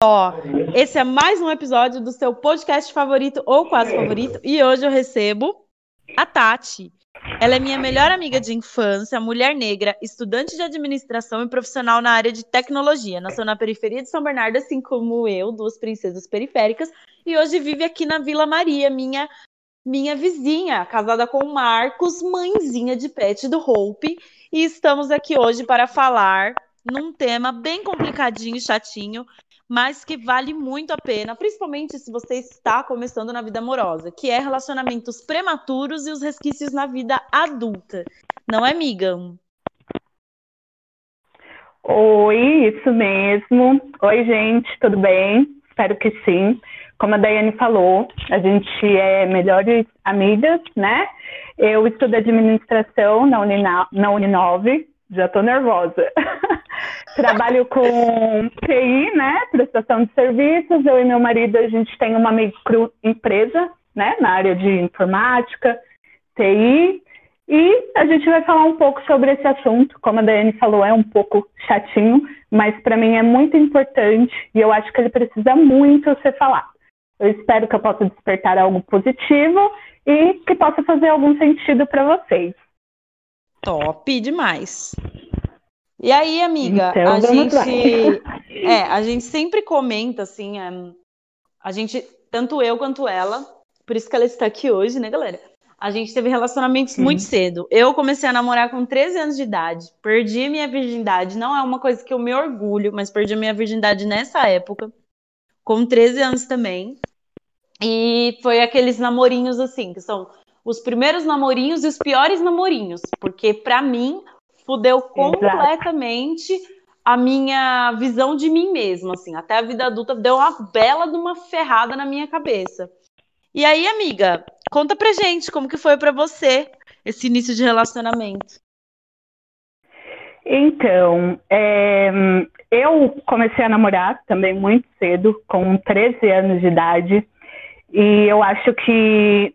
Ó, esse é mais um episódio do seu podcast favorito ou quase favorito. E hoje eu recebo a Tati. Ela é minha melhor amiga de infância, mulher negra, estudante de administração e profissional na área de tecnologia. Nasceu na periferia de São Bernardo, assim como eu, duas princesas periféricas, e hoje vive aqui na Vila Maria, minha minha vizinha, casada com o Marcos, mãezinha de pet do Hope. E estamos aqui hoje para falar num tema bem complicadinho e chatinho, mas que vale muito a pena, principalmente se você está começando na vida amorosa, que é relacionamentos prematuros e os resquícios na vida adulta. Não é, amiga? Oi, isso mesmo. Oi, gente, tudo bem? Espero que sim. Como a Daiane falou, a gente é melhores amigas, né? Eu estudo administração na, Unina, na Uninove, já estou nervosa. Trabalho com TI, né? Prestação de serviços. Eu e meu marido, a gente tem uma microempresa, né? Na área de informática, TI. E a gente vai falar um pouco sobre esse assunto. Como a Daiane falou, é um pouco chatinho, mas para mim é muito importante e eu acho que ele precisa muito ser falado. Eu espero que eu possa despertar algo positivo e que possa fazer algum sentido para vocês. Top demais. E aí, amiga, então, a gente é, a gente sempre comenta assim, a, é, a gente, tanto eu quanto ela, por isso que ela está aqui hoje, né, galera? A gente teve relacionamentos Sim. muito cedo. Eu comecei a namorar com 13 anos de idade. Perdi minha virgindade. Não é uma coisa que eu me orgulho, mas perdi minha virgindade nessa época. Com 13 anos também. E foi aqueles namorinhos assim, que são os primeiros namorinhos e os piores namorinhos, porque para mim fudeu completamente Exato. a minha visão de mim mesma, assim, até a vida adulta deu uma bela de uma ferrada na minha cabeça. E aí, amiga, conta pra gente como que foi para você esse início de relacionamento. Então, é, eu comecei a namorar também muito cedo, com 13 anos de idade, e eu acho que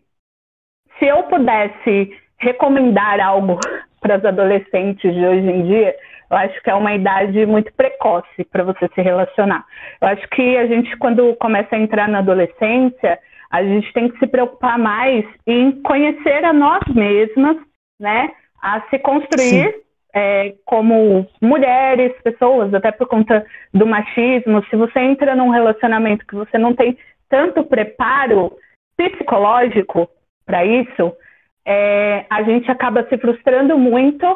se eu pudesse recomendar algo para os adolescentes de hoje em dia, eu acho que é uma idade muito precoce para você se relacionar. Eu acho que a gente, quando começa a entrar na adolescência, a gente tem que se preocupar mais em conhecer a nós mesmas, né? A se construir é, como mulheres, pessoas, até por conta do machismo. Se você entra num relacionamento que você não tem tanto preparo psicológico, para isso, é, a gente acaba se frustrando muito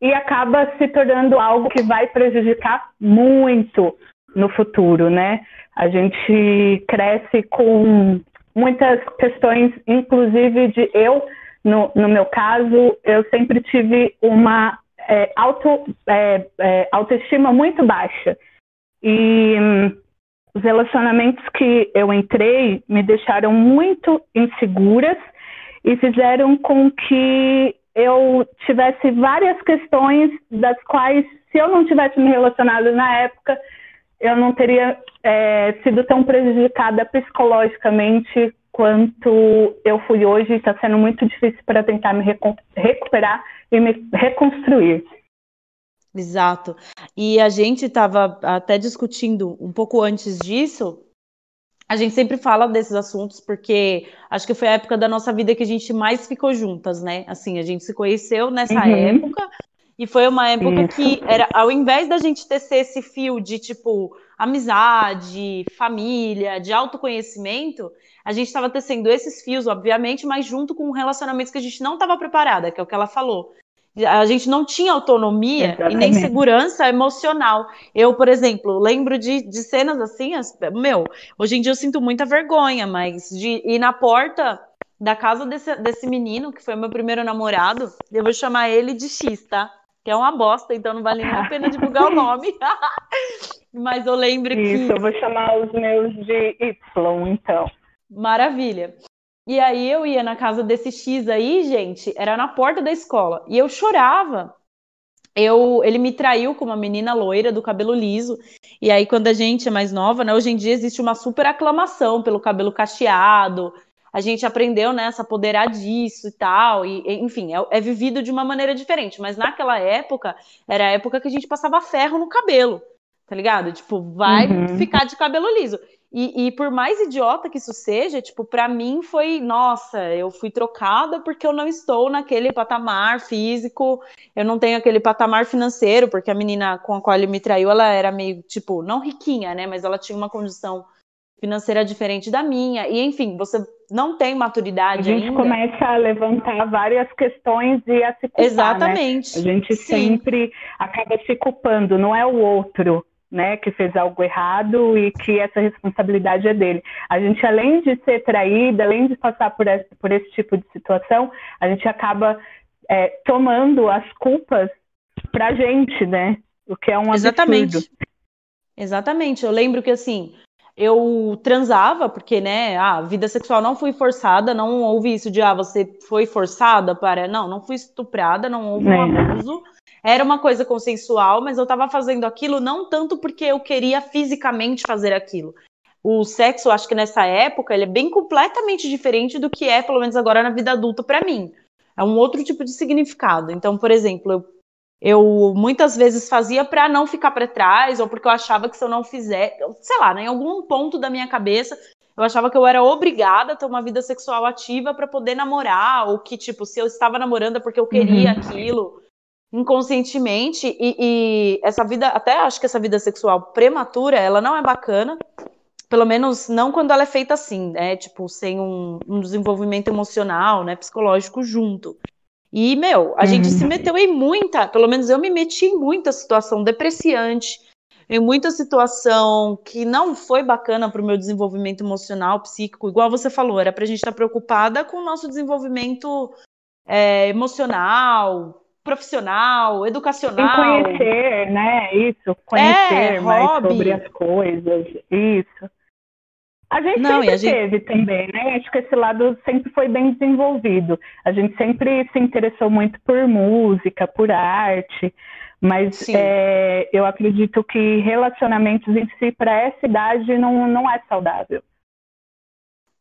e acaba se tornando algo que vai prejudicar muito no futuro, né? A gente cresce com muitas questões, inclusive de eu, no, no meu caso, eu sempre tive uma é, auto, é, é, autoestima muito baixa. E hum, os relacionamentos que eu entrei me deixaram muito inseguras e fizeram com que eu tivesse várias questões das quais, se eu não tivesse me relacionado na época, eu não teria é, sido tão prejudicada psicologicamente quanto eu fui hoje. Está sendo muito difícil para tentar me recuperar e me reconstruir. Exato. E a gente estava até discutindo um pouco antes disso a gente sempre fala desses assuntos porque acho que foi a época da nossa vida que a gente mais ficou juntas, né? Assim, a gente se conheceu nessa uhum. época e foi uma época Isso. que era ao invés da gente tecer esse fio de tipo amizade, família, de autoconhecimento, a gente estava tecendo esses fios, obviamente, mas junto com relacionamentos que a gente não estava preparada, que é o que ela falou a gente não tinha autonomia Exatamente. e nem segurança emocional. Eu, por exemplo, lembro de, de cenas assim, as, meu, hoje em dia eu sinto muita vergonha, mas de ir na porta da casa desse, desse menino, que foi meu primeiro namorado, eu vou chamar ele de X, tá? Que é uma bosta, então não vale nem a pena divulgar o nome. mas eu lembro Isso, que. Isso, eu vou chamar os meus de Y, então. Maravilha. E aí eu ia na casa desse X aí, gente, era na porta da escola. E eu chorava. Eu, ele me traiu com uma menina loira do cabelo liso. E aí, quando a gente é mais nova, né? Hoje em dia existe uma super aclamação pelo cabelo cacheado. A gente aprendeu né, a se apoderar disso e tal. E, enfim, é, é vivido de uma maneira diferente. Mas naquela época, era a época que a gente passava ferro no cabelo tá ligado? Tipo, vai uhum. ficar de cabelo liso. E, e, por mais idiota que isso seja, tipo, para mim foi, nossa, eu fui trocada porque eu não estou naquele patamar físico, eu não tenho aquele patamar financeiro, porque a menina com a qual ele me traiu, ela era meio, tipo, não riquinha, né, mas ela tinha uma condição financeira diferente da minha, e enfim, você não tem maturidade ainda. A gente ainda. começa a levantar várias questões e a se culpar, né? Exatamente. Né? A gente Sim. sempre acaba se culpando, não é o outro né, que fez algo errado e que essa responsabilidade é dele. A gente, além de ser traída, além de passar por esse, por esse tipo de situação, a gente acaba é, tomando as culpas pra gente, né? O que é um Exatamente. absurdo. Exatamente. Eu lembro que assim, eu transava, porque, né, a vida sexual não fui forçada, não houve isso de, ah, você foi forçada para. Não, não fui estuprada, não houve um é. abuso. Era uma coisa consensual, mas eu estava fazendo aquilo não tanto porque eu queria fisicamente fazer aquilo. O sexo, acho que nessa época, ele é bem completamente diferente do que é, pelo menos agora na vida adulta, para mim. É um outro tipo de significado. Então, por exemplo, eu, eu muitas vezes fazia para não ficar para trás, ou porque eu achava que se eu não fizer, sei lá, né, em algum ponto da minha cabeça, eu achava que eu era obrigada a ter uma vida sexual ativa para poder namorar, ou que, tipo, se eu estava namorando é porque eu queria uhum. aquilo inconscientemente e, e, essa vida, até acho que essa vida sexual prematura, ela não é bacana, pelo menos não quando ela é feita assim, né? Tipo, sem um, um desenvolvimento emocional, né, psicológico junto. E, meu, a uhum. gente se meteu em muita, pelo menos eu me meti em muita situação depreciante, em muita situação que não foi bacana para o meu desenvolvimento emocional, psíquico, igual você falou, era para a gente estar tá preocupada com o nosso desenvolvimento é, emocional, profissional, educacional. E conhecer, né? Isso, conhecer é, mais hobby. sobre as coisas, isso. A gente Não, sempre a gente... teve também, né? Acho que esse lado sempre foi bem desenvolvido. A gente sempre se interessou muito por música, por arte, mas é, eu acredito que relacionamentos em si, para essa idade, não, não é saudável.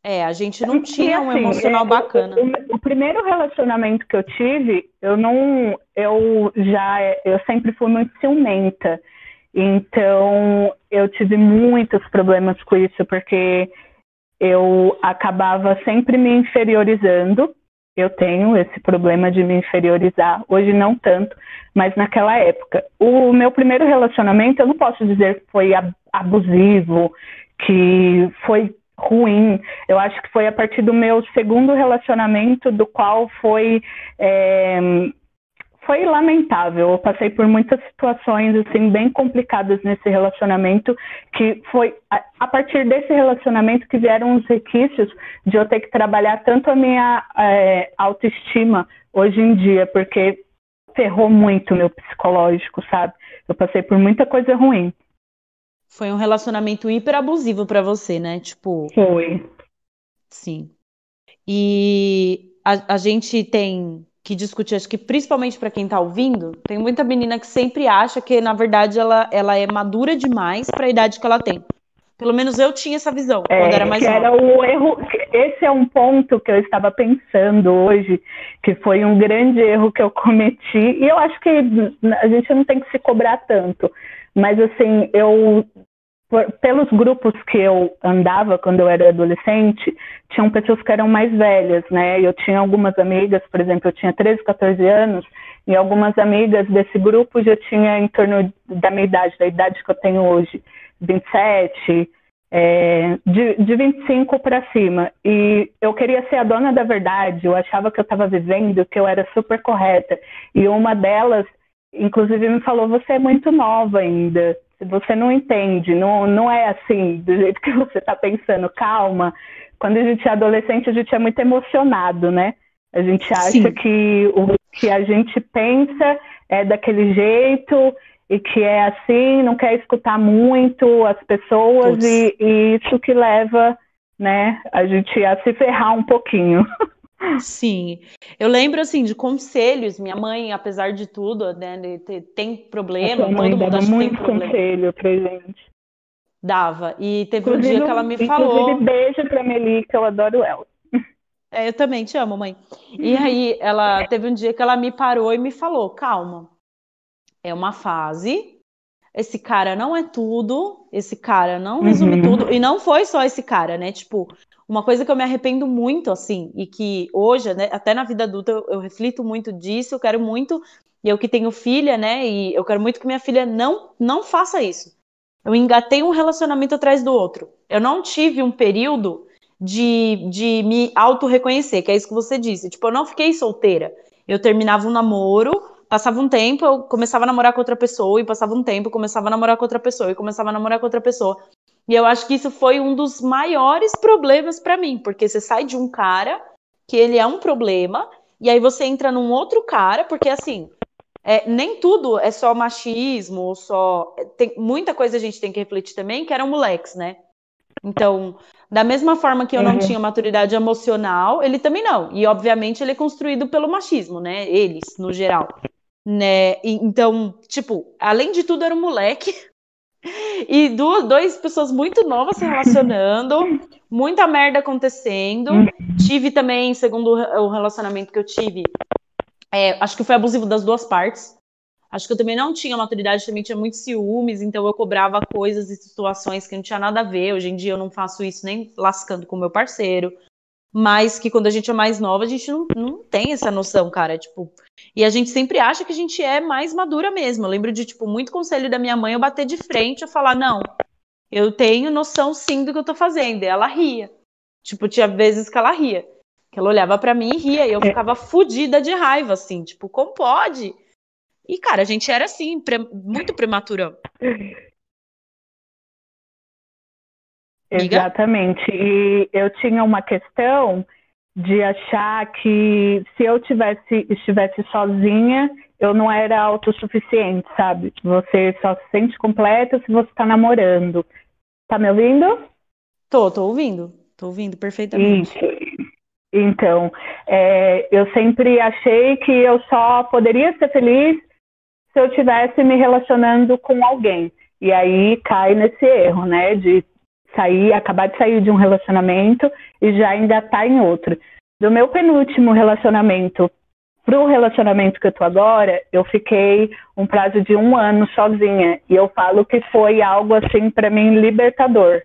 É, a gente não tinha assim, um emocional é, bacana. O, o, primeiro relacionamento que eu tive, eu não, eu já, eu sempre fui muito ciumenta. Então, eu tive muitos problemas com isso, porque eu acabava sempre me inferiorizando. Eu tenho esse problema de me inferiorizar, hoje não tanto, mas naquela época. O meu primeiro relacionamento, eu não posso dizer que foi abusivo, que foi ruim. Eu acho que foi a partir do meu segundo relacionamento, do qual foi é, foi lamentável. Eu passei por muitas situações assim bem complicadas nesse relacionamento, que foi a, a partir desse relacionamento que vieram os requisitos de eu ter que trabalhar tanto a minha é, autoestima hoje em dia, porque ferrou muito meu psicológico, sabe? Eu passei por muita coisa ruim. Foi um relacionamento hiper abusivo para você, né? Tipo. Foi. Sim. E a, a gente tem que discutir, acho que principalmente para quem tá ouvindo, tem muita menina que sempre acha que, na verdade, ela, ela é madura demais para a idade que ela tem. Pelo menos eu tinha essa visão é, quando era mais nova. Era o erro. Esse é um ponto que eu estava pensando hoje, que foi um grande erro que eu cometi. E eu acho que a gente não tem que se cobrar tanto. Mas assim, eu por, pelos grupos que eu andava quando eu era adolescente, tinham pessoas que eram mais velhas, né? Eu tinha algumas amigas, por exemplo, eu tinha 13, 14 anos, e algumas amigas desse grupo já tinha em torno da minha idade, da idade que eu tenho hoje, 27, é, de, de 25 para cima. E eu queria ser a dona da verdade, eu achava que eu estava vivendo, que eu era super correta. E uma delas, inclusive, me falou: Você é muito nova ainda você não entende, não, não é assim, do jeito que você está pensando, calma. Quando a gente é adolescente, a gente é muito emocionado, né? A gente acha Sim. que o que a gente pensa é daquele jeito e que é assim, não quer escutar muito as pessoas e, e isso que leva né, a gente a se ferrar um pouquinho. Sim, eu lembro assim de conselhos. Minha mãe, apesar de tudo, né, tem problema. A mãe todo mundo dava muito conselho pra gente. Dava. E teve inclusive, um dia que ela me falou. Inclusive, beijo pra Melica, eu adoro ela. É, eu também te amo, mãe. E aí, ela teve um dia que ela me parou e me falou: calma, é uma fase. esse cara não é tudo, esse cara não resume uhum. tudo, e não foi só esse cara, né? Tipo, uma coisa que eu me arrependo muito, assim, e que hoje, né, até na vida adulta, eu, eu reflito muito disso, eu quero muito, e eu que tenho filha, né, e eu quero muito que minha filha não, não faça isso. Eu engatei um relacionamento atrás do outro. Eu não tive um período de, de me auto-reconhecer, que é isso que você disse. Tipo, eu não fiquei solteira. Eu terminava um namoro, passava um tempo, eu começava a namorar com outra pessoa, e passava um tempo, começava a namorar com outra pessoa, e começava a namorar com outra pessoa. E eu acho que isso foi um dos maiores problemas para mim, porque você sai de um cara que ele é um problema, e aí você entra num outro cara, porque assim, é, nem tudo é só machismo, só. Tem, muita coisa a gente tem que refletir também, que eram moleques, né? Então, da mesma forma que eu não uhum. tinha maturidade emocional, ele também não. E, obviamente, ele é construído pelo machismo, né? Eles, no geral. Né? E, então, tipo, além de tudo, era um moleque e duas, pessoas muito novas se relacionando, muita merda acontecendo. Tive também, segundo o relacionamento que eu tive, é, acho que foi abusivo das duas partes. Acho que eu também não tinha maturidade, também tinha muitos ciúmes, então eu cobrava coisas e situações que não tinha nada a ver. Hoje em dia eu não faço isso nem lascando com meu parceiro. Mas que quando a gente é mais nova, a gente não, não tem essa noção, cara. Tipo, e a gente sempre acha que a gente é mais madura mesmo. Eu lembro de, tipo, muito conselho da minha mãe eu bater de frente e falar, não, eu tenho noção sim do que eu tô fazendo. E ela ria. Tipo, tinha vezes que ela ria. Que ela olhava para mim e ria. E eu é. ficava fodida de raiva, assim. Tipo, como pode? E, cara, a gente era, assim, pre muito Exatamente. E eu tinha uma questão de achar que se eu tivesse estivesse sozinha, eu não era autossuficiente, sabe? Você só se sente completa se você está namorando. Tá me ouvindo? Tô, tô ouvindo. Tô ouvindo perfeitamente. Isso. Então, é, eu sempre achei que eu só poderia ser feliz se eu tivesse me relacionando com alguém. E aí cai nesse erro, né? De sair, acabar de sair de um relacionamento e já ainda tá em outro. Do meu penúltimo relacionamento pro relacionamento que eu tô agora, eu fiquei um prazo de um ano sozinha. E eu falo que foi algo assim para mim libertador,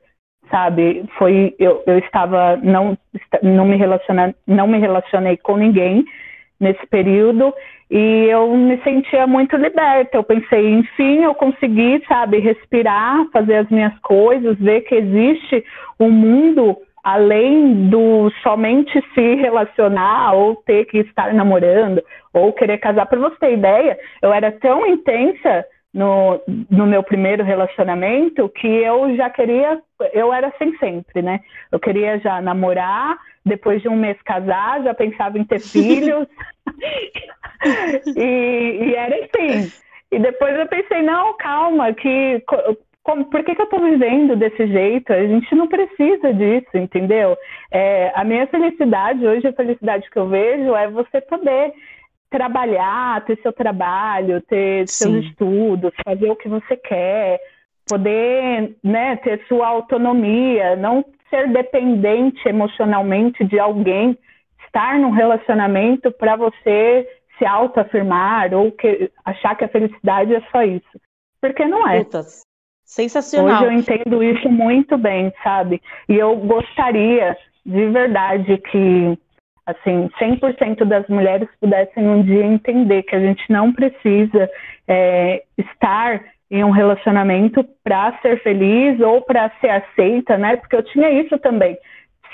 sabe? Foi eu, eu estava não não me relaciona, não me relacionei com ninguém nesse período e eu me sentia muito liberta. Eu pensei, enfim, eu consegui, sabe, respirar, fazer as minhas coisas, ver que existe um mundo além do somente se relacionar ou ter que estar namorando ou querer casar. Para você ter ideia, eu era tão intensa no, no meu primeiro relacionamento que eu já queria, eu era assim sempre, né? Eu queria já namorar, depois de um mês casar, já pensava em ter filhos. e, e, era assim. E depois eu pensei, não, calma, que como, por que, que eu estou vivendo desse jeito? A gente não precisa disso, entendeu? É, a minha felicidade, hoje a felicidade que eu vejo é você poder trabalhar, ter seu trabalho, ter Sim. seus estudos, fazer o que você quer, poder né, ter sua autonomia, não ser dependente emocionalmente de alguém, estar num relacionamento para você se autoafirmar ou que, achar que a felicidade é só isso. Porque não é. Putas. Sensacional. Hoje eu entendo isso muito bem, sabe? E eu gostaria de verdade que assim 100% das mulheres pudessem um dia entender que a gente não precisa é, estar em um relacionamento para ser feliz ou para ser aceita, né? Porque eu tinha isso também.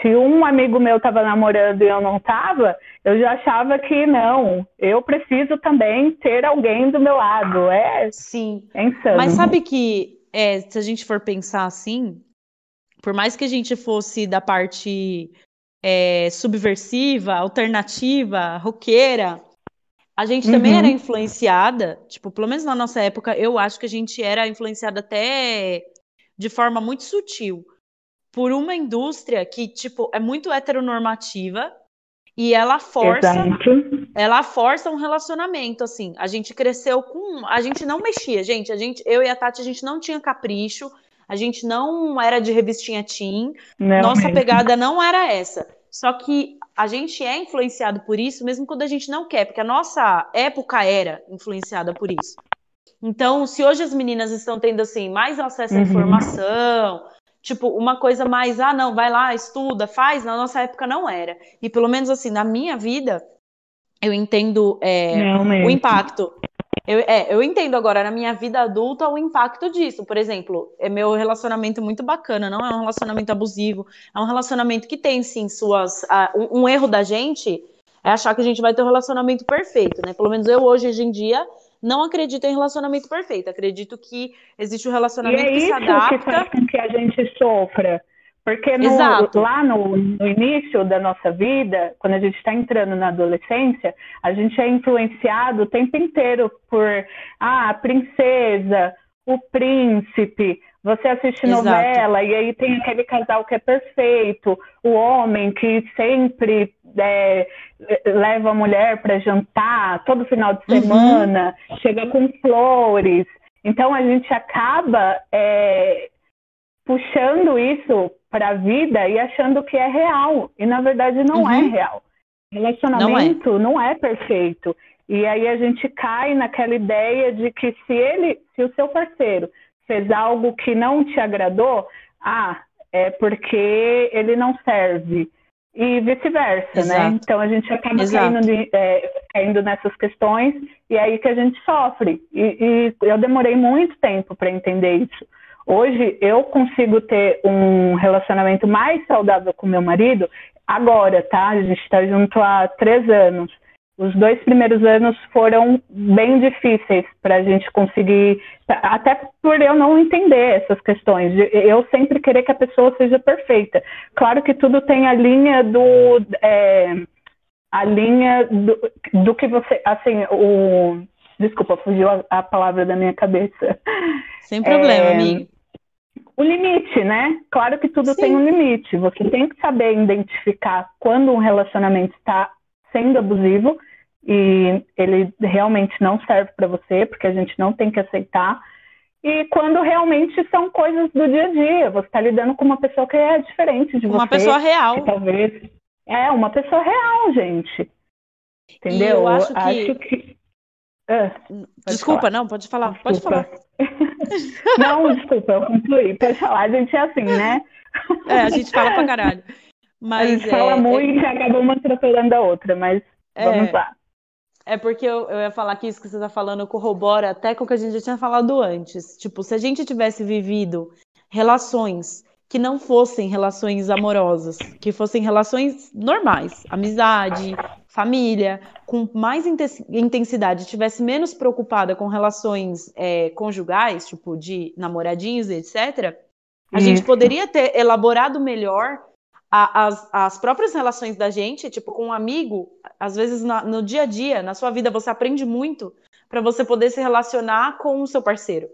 Se um amigo meu estava namorando e eu não estava, eu já achava que não, eu preciso também ter alguém do meu lado. É, sim. É insano. Mas sabe que é, se a gente for pensar assim, por mais que a gente fosse da parte é, subversiva, alternativa, roqueira, a gente também uhum. era influenciada, tipo, pelo menos na nossa época, eu acho que a gente era influenciada até de forma muito sutil por uma indústria que, tipo, é muito heteronormativa e ela força, Exato. ela força um relacionamento, assim. A gente cresceu com, a gente não mexia, gente, a gente, eu e a Tati, a gente não tinha capricho, a gente não era de revistinha teen, não nossa mesmo. pegada não era essa. Só que a gente é influenciado por isso, mesmo quando a gente não quer, porque a nossa época era influenciada por isso. Então, se hoje as meninas estão tendo assim mais acesso à uhum. informação, tipo, uma coisa mais, ah, não, vai lá, estuda, faz, na nossa época não era. E pelo menos assim, na minha vida, eu entendo é, o impacto. Eu, é, eu entendo agora na minha vida adulta o impacto disso. Por exemplo, é meu relacionamento muito bacana, não é um relacionamento abusivo, é um relacionamento que tem sim suas. Uh, um, um erro da gente é achar que a gente vai ter um relacionamento perfeito, né? Pelo menos eu hoje, hoje em dia, não acredito em relacionamento perfeito. Acredito que existe um relacionamento é que se adapta. Que faz com que a gente sofra. Porque no, lá no, no, início da nossa vida, quando a gente está entrando na adolescência, a gente é influenciado o tempo inteiro por ah, a princesa, o príncipe. Você assiste Exato. novela e aí tem aquele casal que é perfeito, o homem que sempre é, leva a mulher para jantar todo final de uhum. semana, uhum. chega com flores. Então a gente acaba é, puxando isso para a vida e achando que é real. E na verdade não é uhum. é real. Relacionamento não é. não é perfeito. E aí a gente cai naquela ideia de que se ele, se o seu parceiro fez algo que não te agradou, ah, é porque ele não serve e vice-versa, né? Então a gente acaba caindo, de, é, caindo, nessas questões e é aí que a gente sofre. E, e eu demorei muito tempo para entender isso. Hoje eu consigo ter um relacionamento mais saudável com meu marido agora, tá? A gente está junto há três anos. Os dois primeiros anos foram bem difíceis para a gente conseguir, até por eu não entender essas questões, eu sempre querer que a pessoa seja perfeita. Claro que tudo tem a linha do. É, a linha do, do que você. Assim, o. Desculpa, fugiu a, a palavra da minha cabeça. Sem problema, é, amigo. O limite, né? Claro que tudo Sim. tem um limite. Você tem que saber identificar quando um relacionamento está sendo abusivo e ele realmente não serve para você, porque a gente não tem que aceitar. E quando realmente são coisas do dia a dia, você está lidando com uma pessoa que é diferente de uma você. Uma pessoa real. talvez. É, uma pessoa real, gente. Entendeu? E eu acho que. Acho que... Ah, desculpa, falar. não, pode falar, desculpa. pode falar. não, desculpa, eu concluí. Pode falar, a gente é assim, né? É, a gente fala pra caralho. Mas, a gente é, fala muito é... e acaba uma atropelando a outra, mas vamos é. lá. É porque eu, eu ia falar que isso que você está falando corrobora até com o que a gente já tinha falado antes. Tipo, se a gente tivesse vivido relações que não fossem relações amorosas, que fossem relações normais, amizade, família, com mais intensidade, tivesse menos preocupada com relações é, conjugais, tipo de namoradinhos, etc., a gente poderia ter elaborado melhor a, as, as próprias relações da gente, tipo, com um amigo, às vezes na, no dia a dia, na sua vida, você aprende muito para você poder se relacionar com o seu parceiro.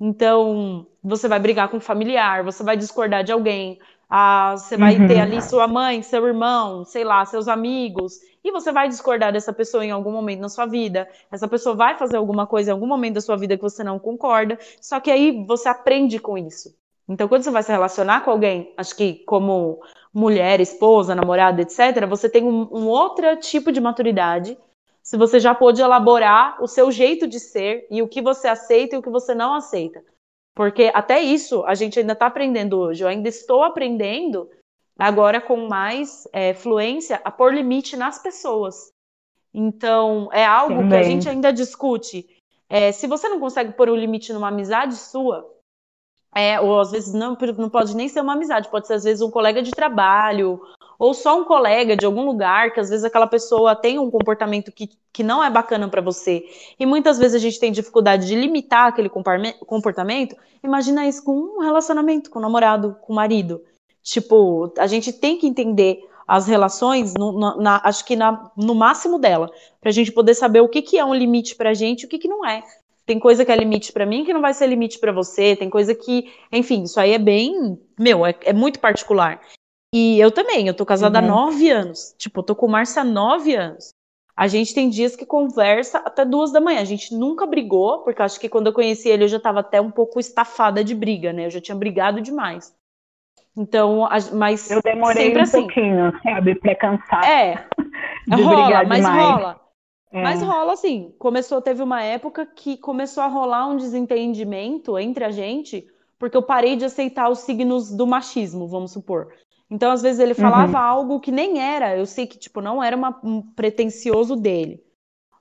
Então, você vai brigar com um familiar, você vai discordar de alguém, ah, você vai uhum. ter ali sua mãe, seu irmão, sei lá, seus amigos, e você vai discordar dessa pessoa em algum momento na sua vida. Essa pessoa vai fazer alguma coisa em algum momento da sua vida que você não concorda, só que aí você aprende com isso. Então, quando você vai se relacionar com alguém, acho que como mulher, esposa, namorada, etc., você tem um, um outro tipo de maturidade. Se você já pôde elaborar o seu jeito de ser e o que você aceita e o que você não aceita. Porque até isso a gente ainda está aprendendo hoje. Eu ainda estou aprendendo agora com mais é, fluência a pôr limite nas pessoas. Então, é algo Também. que a gente ainda discute. É, se você não consegue pôr um limite numa amizade sua, é, ou às vezes não, não pode nem ser uma amizade, pode ser às vezes um colega de trabalho, ou só um colega de algum lugar, que às vezes aquela pessoa tem um comportamento que, que não é bacana para você. E muitas vezes a gente tem dificuldade de limitar aquele comportamento. Imagina isso com um relacionamento, com um namorado, com um marido. Tipo, a gente tem que entender as relações, no, na, acho que na, no máximo dela, para a gente poder saber o que, que é um limite para a gente e o que, que não é. Tem coisa que é limite para mim que não vai ser limite para você. Tem coisa que, enfim, isso aí é bem, meu, é, é muito particular. E eu também, eu tô casada uhum. há nove anos. Tipo, eu tô com o Márcio há nove anos. A gente tem dias que conversa até duas da manhã. A gente nunca brigou, porque acho que quando eu conheci ele eu já tava até um pouco estafada de briga, né? Eu já tinha brigado demais. Então, mas. Eu demorei sempre um assim. pouquinho, sabe, pra cansar. É. rola, mas demais. rola. É. Mas rola assim, começou, teve uma época que começou a rolar um desentendimento entre a gente, porque eu parei de aceitar os signos do machismo, vamos supor. Então, às vezes, ele falava uhum. algo que nem era. Eu sei que, tipo, não era uma, um pretencioso dele.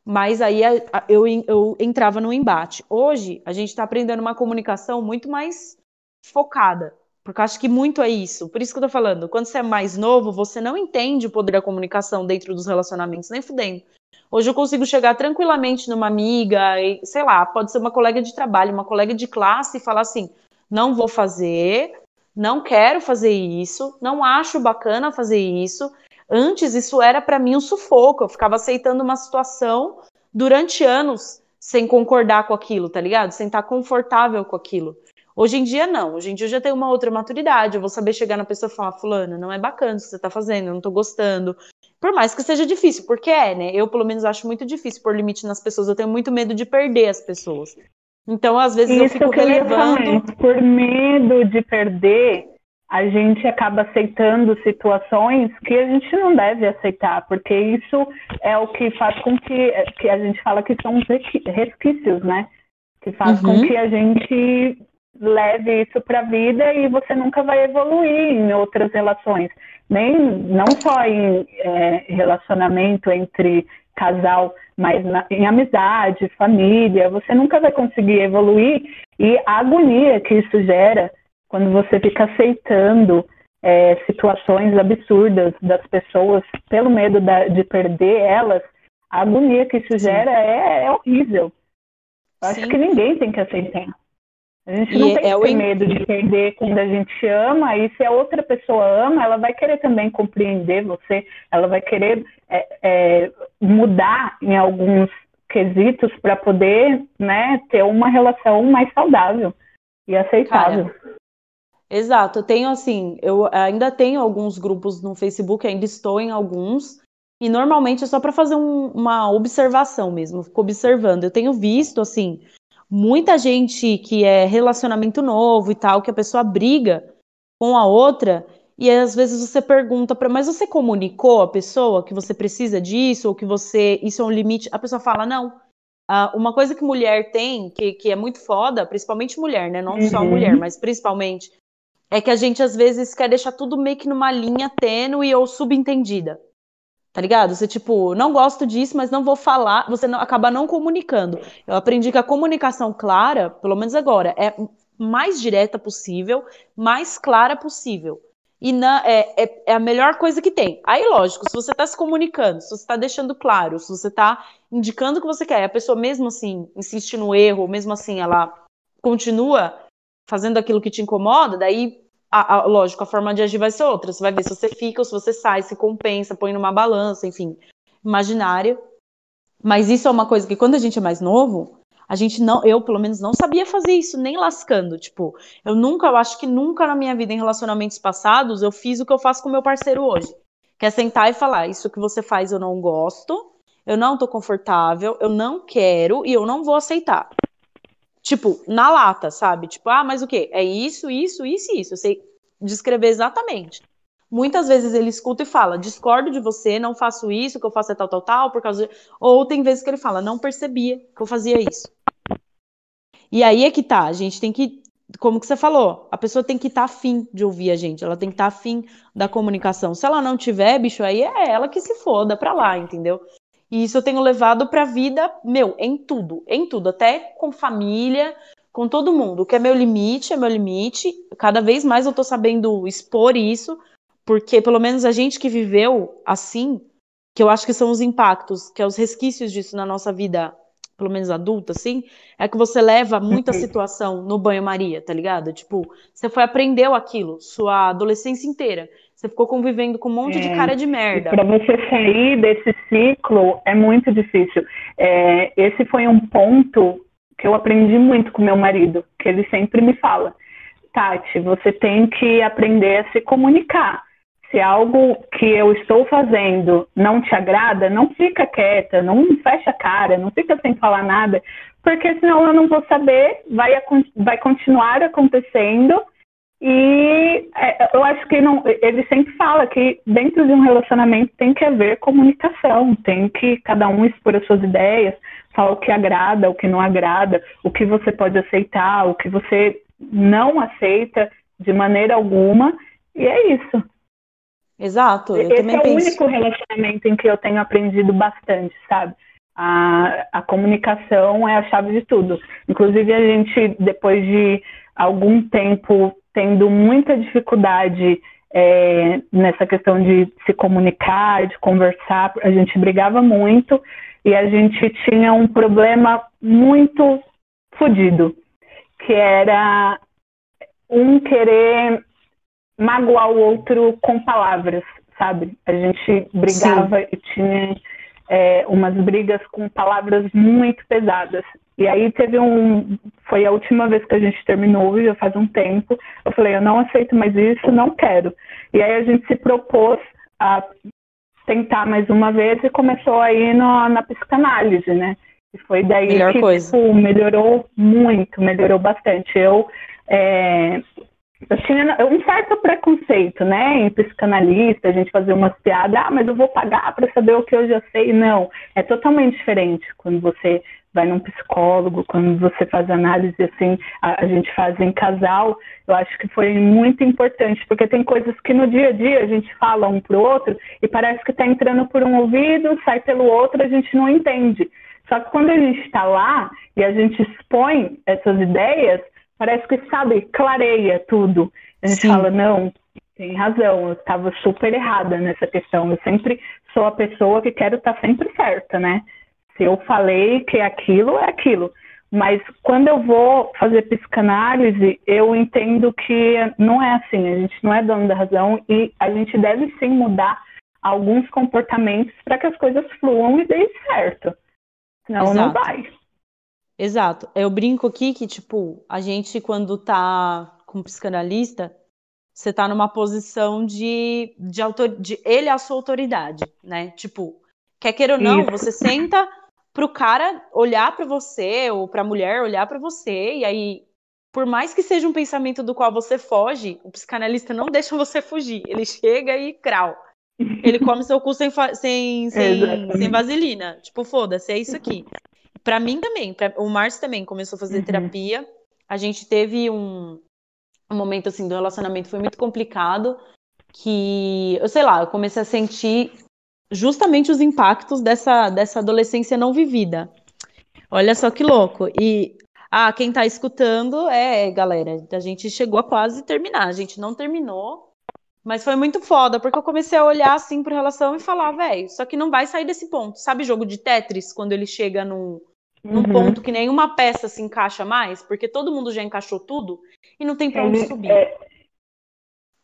Mas aí eu, eu entrava no embate. Hoje, a gente está aprendendo uma comunicação muito mais focada. Porque eu acho que muito é isso. Por isso que eu tô falando. Quando você é mais novo, você não entende o poder da comunicação dentro dos relacionamentos, nem fudendo. Hoje eu consigo chegar tranquilamente numa amiga, e, sei lá, pode ser uma colega de trabalho, uma colega de classe, e falar assim: não vou fazer, não quero fazer isso, não acho bacana fazer isso. Antes isso era para mim um sufoco, eu ficava aceitando uma situação durante anos sem concordar com aquilo, tá ligado? Sem estar confortável com aquilo. Hoje em dia não, hoje em dia eu já tenho uma outra maturidade, eu vou saber chegar na pessoa e falar, fulano, não é bacana o que você tá fazendo, eu não tô gostando. Por mais que seja difícil, porque é, né? Eu pelo menos acho muito difícil pôr limite nas pessoas, eu tenho muito medo de perder as pessoas. Então, às vezes, Isso eu fico que relevando. Eu por medo de perder, a gente acaba aceitando situações que a gente não deve aceitar, porque isso é o que faz com que, que a gente fala que são resquícios, né? Que faz uhum. com que a gente leve isso para a vida e você nunca vai evoluir em outras relações. Nem, não só em é, relacionamento entre casal, mas na, em amizade, família, você nunca vai conseguir evoluir e a agonia que isso gera quando você fica aceitando é, situações absurdas das pessoas pelo medo da, de perder elas, a agonia que isso gera é, é horrível. Eu acho que ninguém tem que aceitar. A gente não e tem é que ter medo de perder quando a gente ama, e se a outra pessoa ama, ela vai querer também compreender você, ela vai querer é, é, mudar em alguns quesitos para poder né, ter uma relação mais saudável e aceitável. Cara, exato, eu tenho assim, eu ainda tenho alguns grupos no Facebook, ainda estou em alguns, e normalmente é só para fazer um, uma observação mesmo, fico observando. Eu tenho visto assim muita gente que é relacionamento novo e tal, que a pessoa briga com a outra, e às vezes você pergunta para, mas você comunicou a pessoa que você precisa disso, ou que você, isso é um limite? A pessoa fala, não. Uh, uma coisa que mulher tem, que, que é muito foda, principalmente mulher, né? Não uhum. só mulher, mas principalmente, é que a gente às vezes quer deixar tudo meio que numa linha tênue ou subentendida. Tá ligado? Você, tipo, não gosto disso, mas não vou falar, você não, acaba não comunicando. Eu aprendi que a comunicação clara, pelo menos agora, é mais direta possível, mais clara possível. E na, é, é, é, a melhor coisa que tem. Aí, lógico, se você está se comunicando, se você está deixando claro, se você está indicando o que você quer, a pessoa mesmo assim insiste no erro, mesmo assim ela continua fazendo aquilo que te incomoda, daí a, a, lógico, a forma de agir vai ser outra. Você vai ver se você fica ou se você sai, se compensa, põe numa balança, enfim, imaginária. Mas isso é uma coisa que quando a gente é mais novo, a gente não, eu pelo menos não sabia fazer isso, nem lascando. Tipo, eu nunca, eu acho que nunca na minha vida em relacionamentos passados eu fiz o que eu faço com meu parceiro hoje. Que é sentar e falar: Isso que você faz eu não gosto, eu não tô confortável, eu não quero e eu não vou aceitar. Tipo, na lata, sabe? Tipo, ah, mas o quê? É isso, isso, isso e isso. Eu sei descrever exatamente. Muitas vezes ele escuta e fala: discordo de você, não faço isso, que eu faço é tal, tal, tal, por causa de... Ou tem vezes que ele fala: não percebia que eu fazia isso. E aí é que tá, a gente tem que. Como que você falou, a pessoa tem que estar tá afim de ouvir a gente, ela tem que estar tá afim da comunicação. Se ela não tiver, bicho, aí é ela que se foda pra lá, entendeu? E isso eu tenho levado para a vida, meu, em tudo, em tudo, até com família, com todo mundo. O que é meu limite é meu limite. Cada vez mais eu tô sabendo expor isso, porque pelo menos a gente que viveu assim, que eu acho que são os impactos, que é os resquícios disso na nossa vida, pelo menos adulta, assim, é que você leva muita uhum. situação no banho-maria, tá ligado? Tipo, você foi aprendeu aquilo sua adolescência inteira. Você ficou convivendo com um monte é, de cara de merda. Para você sair desse ciclo é muito difícil. É, esse foi um ponto que eu aprendi muito com meu marido, que ele sempre me fala. Tati, você tem que aprender a se comunicar. Se algo que eu estou fazendo não te agrada, não fica quieta, não fecha a cara, não fica sem falar nada, porque senão eu não vou saber, vai, vai continuar acontecendo E é, eu acho que não, ele sempre fala que dentro de um relacionamento tem que haver comunicação, tem que cada um expor as suas ideias, falar o que agrada, o que não agrada, o que você pode aceitar, o que você não aceita de maneira alguma, e é isso. Exato. Esse é o único relacionamento em que eu tenho aprendido bastante, sabe? A, a comunicação é a chave de tudo. Inclusive, a gente, depois de algum tempo tendo muita dificuldade é, nessa questão de se comunicar, de conversar. A gente brigava muito e a gente tinha um problema muito fodido, que era um querer magoar o outro com palavras, sabe? A gente brigava Sim. e tinha é, umas brigas com palavras muito pesadas. E aí teve um. Foi a última vez que a gente terminou, já faz um tempo. Eu falei, eu não aceito mais isso, não quero. E aí a gente se propôs a tentar mais uma vez e começou aí no, na psicanálise, né? E foi daí Melhor que tipo, melhorou muito, melhorou bastante. Eu é, eu tinha um certo preconceito, né, em psicanalista, a gente fazer umas piadas, ah, mas eu vou pagar para saber o que eu já sei. Não, é totalmente diferente quando você vai num psicólogo, quando você faz análise assim, a, a, gente faz em casal, eu acho que foi muito importante, porque tem coisas que no dia a dia a gente fala um pro outro e parece que está entrando por um ouvido, sai pelo outro, a gente não entende. Só que quando a gente está lá e a gente expõe essas ideias, parece que, sabe, clareia tudo. A gente Sim. fala, não, tem razão, eu estava super errada nessa questão. Eu sempre sou a pessoa que quero estar tá sempre certa, né? Se eu falei que é aquilo, é aquilo. Mas quando eu vou fazer psicanálise, eu entendo que não é assim, a gente não é dono da razão e a gente deve sim mudar alguns comportamentos para que as coisas fluam e deem certo. Senão Exato. não vai. Exato. Eu brinco aqui que, tipo, a gente, quando tá com um psicanalista, você tá numa posição de, de, autor, de ele é a sua autoridade, né? Tipo, quer queira ou não, Isso. você senta pro cara olhar para você, ou pra mulher olhar para você, e aí, por mais que seja um pensamento do qual você foge, o psicanalista não deixa você fugir. Ele chega e crau. Ele come seu cu sem, sem, sem, sem vaselina. Tipo, foda-se, é isso aqui para mim também, pra, o Márcio também começou a fazer uhum. terapia. A gente teve um, um momento assim do relacionamento foi muito complicado, que eu sei lá, eu comecei a sentir justamente os impactos dessa dessa adolescência não vivida. Olha só que louco. E ah, quem tá escutando é, galera, a gente chegou a quase terminar. A gente não terminou, mas foi muito foda, porque eu comecei a olhar assim pro relação e falar, velho, só que não vai sair desse ponto. Sabe jogo de Tetris, quando ele chega num, num uhum. ponto que nenhuma peça se encaixa mais, porque todo mundo já encaixou tudo e não tem pra onde subir. É...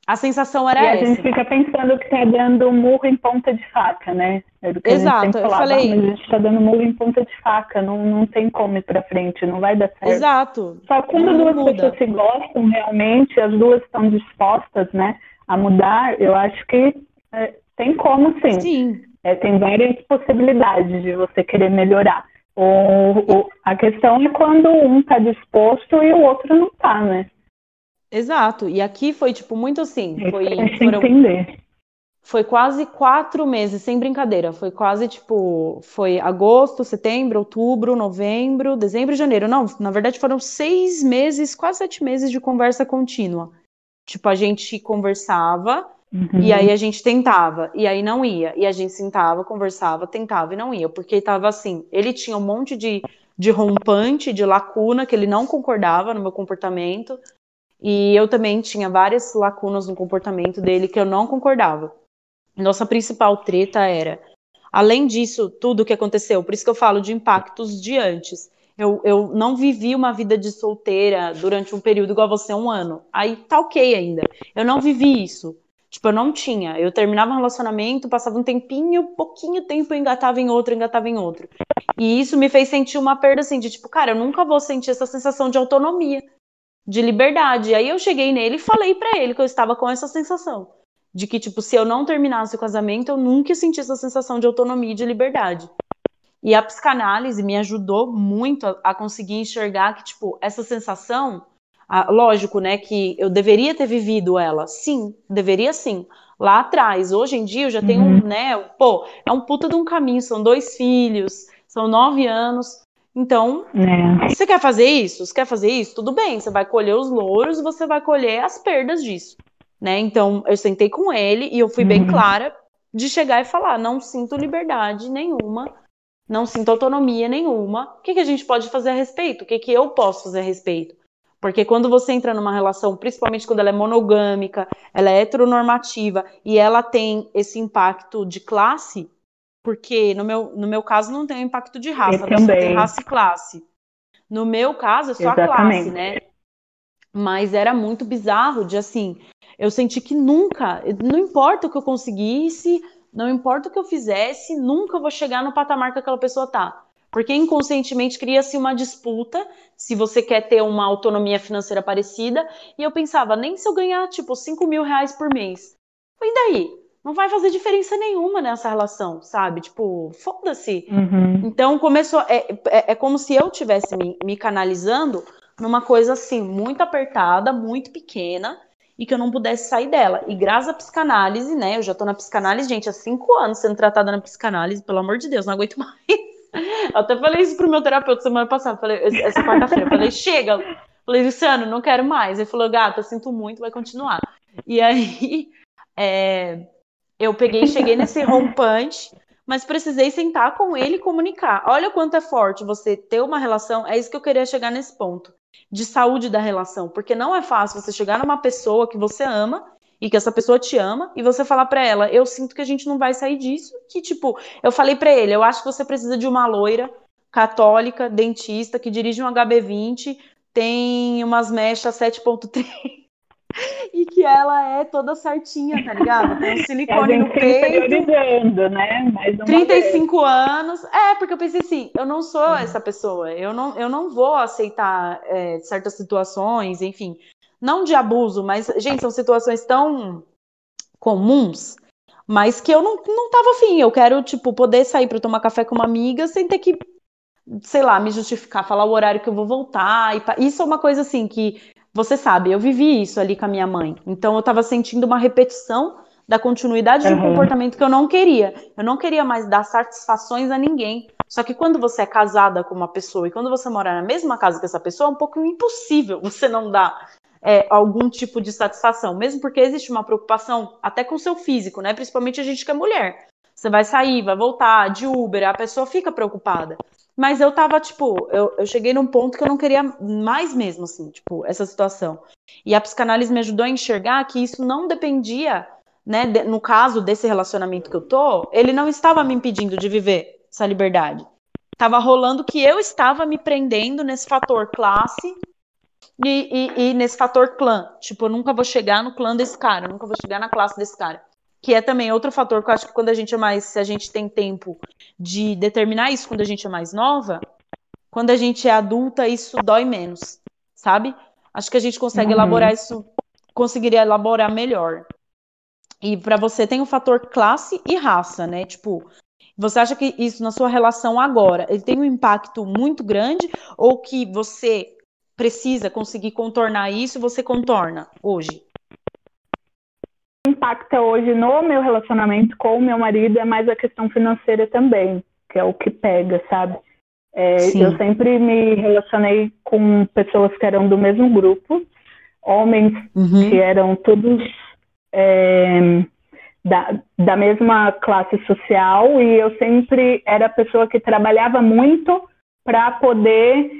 A sensação era e essa. a gente fica pensando que tá dando murro em ponta de faca, né? É Exato, eu falei. Mas a gente tá dando murro em ponta de faca, não, não tem como ir pra frente, não vai dar certo. Exato. Só quando não duas muda. pessoas se gostam realmente, as duas estão dispostas, né, a mudar, eu acho que é, tem como sim. Sim. É, tem várias possibilidades de você querer melhorar. O, o, a questão é quando um está disposto e o outro não está, né? Exato. E aqui foi, tipo, muito assim. É foi, foram, entender. Foi quase quatro meses, sem brincadeira. Foi quase, tipo, foi agosto, setembro, outubro, novembro, dezembro e janeiro. Não, na verdade foram seis meses, quase sete meses de conversa contínua. Tipo, a gente conversava, Uhum. E aí a gente tentava, e aí não ia. E a gente sentava, conversava, tentava e não ia. Porque estava assim, ele tinha um monte de, de rompante, de lacuna, que ele não concordava no meu comportamento. E eu também tinha várias lacunas no comportamento dele que eu não concordava. Nossa principal treta era, além disso, tudo que aconteceu, por isso que eu falo de impactos de antes. Eu, eu não vivi uma vida de solteira durante um período igual você, um ano. Aí tá ok ainda. Eu não vivi isso. Tipo, eu não tinha. Eu terminava um relacionamento, passava um tempinho, pouquinho tempo, engatava em outro, engatava em outro. E isso me fez sentir uma perda assim, de tipo, cara, eu nunca vou sentir essa sensação de autonomia, de liberdade. Aí eu cheguei nele e falei para ele que eu estava com essa sensação. De que, tipo, se eu não terminasse o casamento, eu nunca senti essa sensação de autonomia e de liberdade. E a psicanálise me ajudou muito a, a conseguir enxergar que, tipo, essa sensação Ah, lógico, né, que eu deveria ter vivido ela. Sim, deveria sim. Lá atrás. Hoje em dia eu já tenho, uhum. né, pô, é um puta de um caminho. São dois filhos, são nove anos. Então, é. você quer fazer isso? Você quer fazer isso? Tudo bem, você vai colher os louros, você vai colher as perdas disso, né? Então, eu sentei com ele e eu fui uhum. bem clara de chegar e falar: não sinto liberdade nenhuma, não sinto autonomia nenhuma. O que, que a gente pode fazer a respeito? O que, que eu posso fazer a respeito? Porque quando você entra numa relação, principalmente quando ela é monogâmica, ela é heteronormativa e ela tem esse impacto de classe, porque no meu, no meu caso não tem impacto de raça, né? só tem raça e classe. No meu caso é só Exatamente. a classe, né? Mas era muito bizarro de assim, eu senti que nunca, não importa o que eu conseguisse, não importa o que eu fizesse, nunca vou chegar no patamar que aquela pessoa tá. Porque inconscientemente cria-se uma disputa se você quer ter uma autonomia financeira parecida. E eu pensava, nem se eu ganhar, tipo, 5 mil reais por mês. E daí? Não vai fazer diferença nenhuma nessa relação, sabe? Tipo, foda-se. Uhum. Então começou. É, é, é, como se eu tivesse me, me canalizando numa coisa assim, muito apertada, muito pequena e que eu não pudesse sair dela. E graças à psicanálise, né? Eu já tô na psicanálise, gente, há cinco anos sendo tratada na psicanálise, pelo amor de Deus, não aguento mais. Eu até falei isso pro meu terapeuta semana passada, falei, essa quarta-feira, falei, chega. Falei, Luciano, não quero mais. Ele falou, gata, sinto muito, vai continuar. E aí, é, eu peguei, cheguei nesse rompante, mas precisei sentar com ele e comunicar. Olha quanto é forte você ter uma relação, é isso que eu queria chegar nesse ponto de saúde da relação, porque não é fácil você chegar numa pessoa que você ama e que essa pessoa te ama e você falar para ela, eu sinto que a gente não vai sair disso, que tipo, eu falei para ele, eu acho que você precisa de uma loira católica, dentista que dirige um HB20, tem umas mechas 7.3 e que ela é toda certinha, tá ligado? Tem um silicone no peito. né? Mais 35 vez. anos. É, porque eu pensei assim, eu não sou essa pessoa. Eu não, eu não vou aceitar é, certas situações, enfim. Não de abuso, mas, gente, são situações tão comuns, mas que eu não, não tava afim. Eu quero, tipo, poder sair para tomar café com uma amiga sem ter que sei lá, me justificar, falar o horário que eu vou voltar. E, isso é uma coisa assim que você sabe, eu vivi isso ali com a minha mãe. Então eu estava sentindo uma repetição da continuidade uhum. de um comportamento que eu não queria. Eu não queria mais dar satisfações a ninguém. Só que quando você é casada com uma pessoa e quando você mora na mesma casa que essa pessoa, é um pouco impossível você não dar é, algum tipo de satisfação, mesmo porque existe uma preocupação até com o seu físico, né? Principalmente a gente que é mulher. Você vai sair, vai voltar de Uber, a pessoa fica preocupada. Mas eu tava, tipo, eu, eu cheguei num ponto que eu não queria mais mesmo, assim, tipo, essa situação. E a psicanálise me ajudou a enxergar que isso não dependia, né, de, no caso desse relacionamento que eu tô, ele não estava me impedindo de viver essa liberdade. Tava rolando que eu estava me prendendo nesse fator classe e, e, e, nesse fator clã. Tipo, eu nunca vou chegar no clã desse cara, eu nunca vou chegar na classe desse cara que é também outro fator que eu acho que quando a gente é mais, se a gente tem tempo de determinar isso quando a gente é mais nova, quando a gente é adulta, isso dói menos, sabe? Acho que a gente consegue uhum. elaborar isso, conseguiria elaborar melhor. E para você tem o fator classe e raça, né? Tipo, você acha que isso na sua relação agora, ele tem um impacto muito grande ou que você precisa conseguir contornar isso, você contorna hoje? Impacta hoje no meu relacionamento com o meu marido é mais a questão financeira também, que é o que pega, sabe? É, eu sempre me relacionei com pessoas que eram do mesmo grupo, homens uhum. que eram todos é, da, da mesma classe social, e eu sempre era a pessoa que trabalhava muito para poder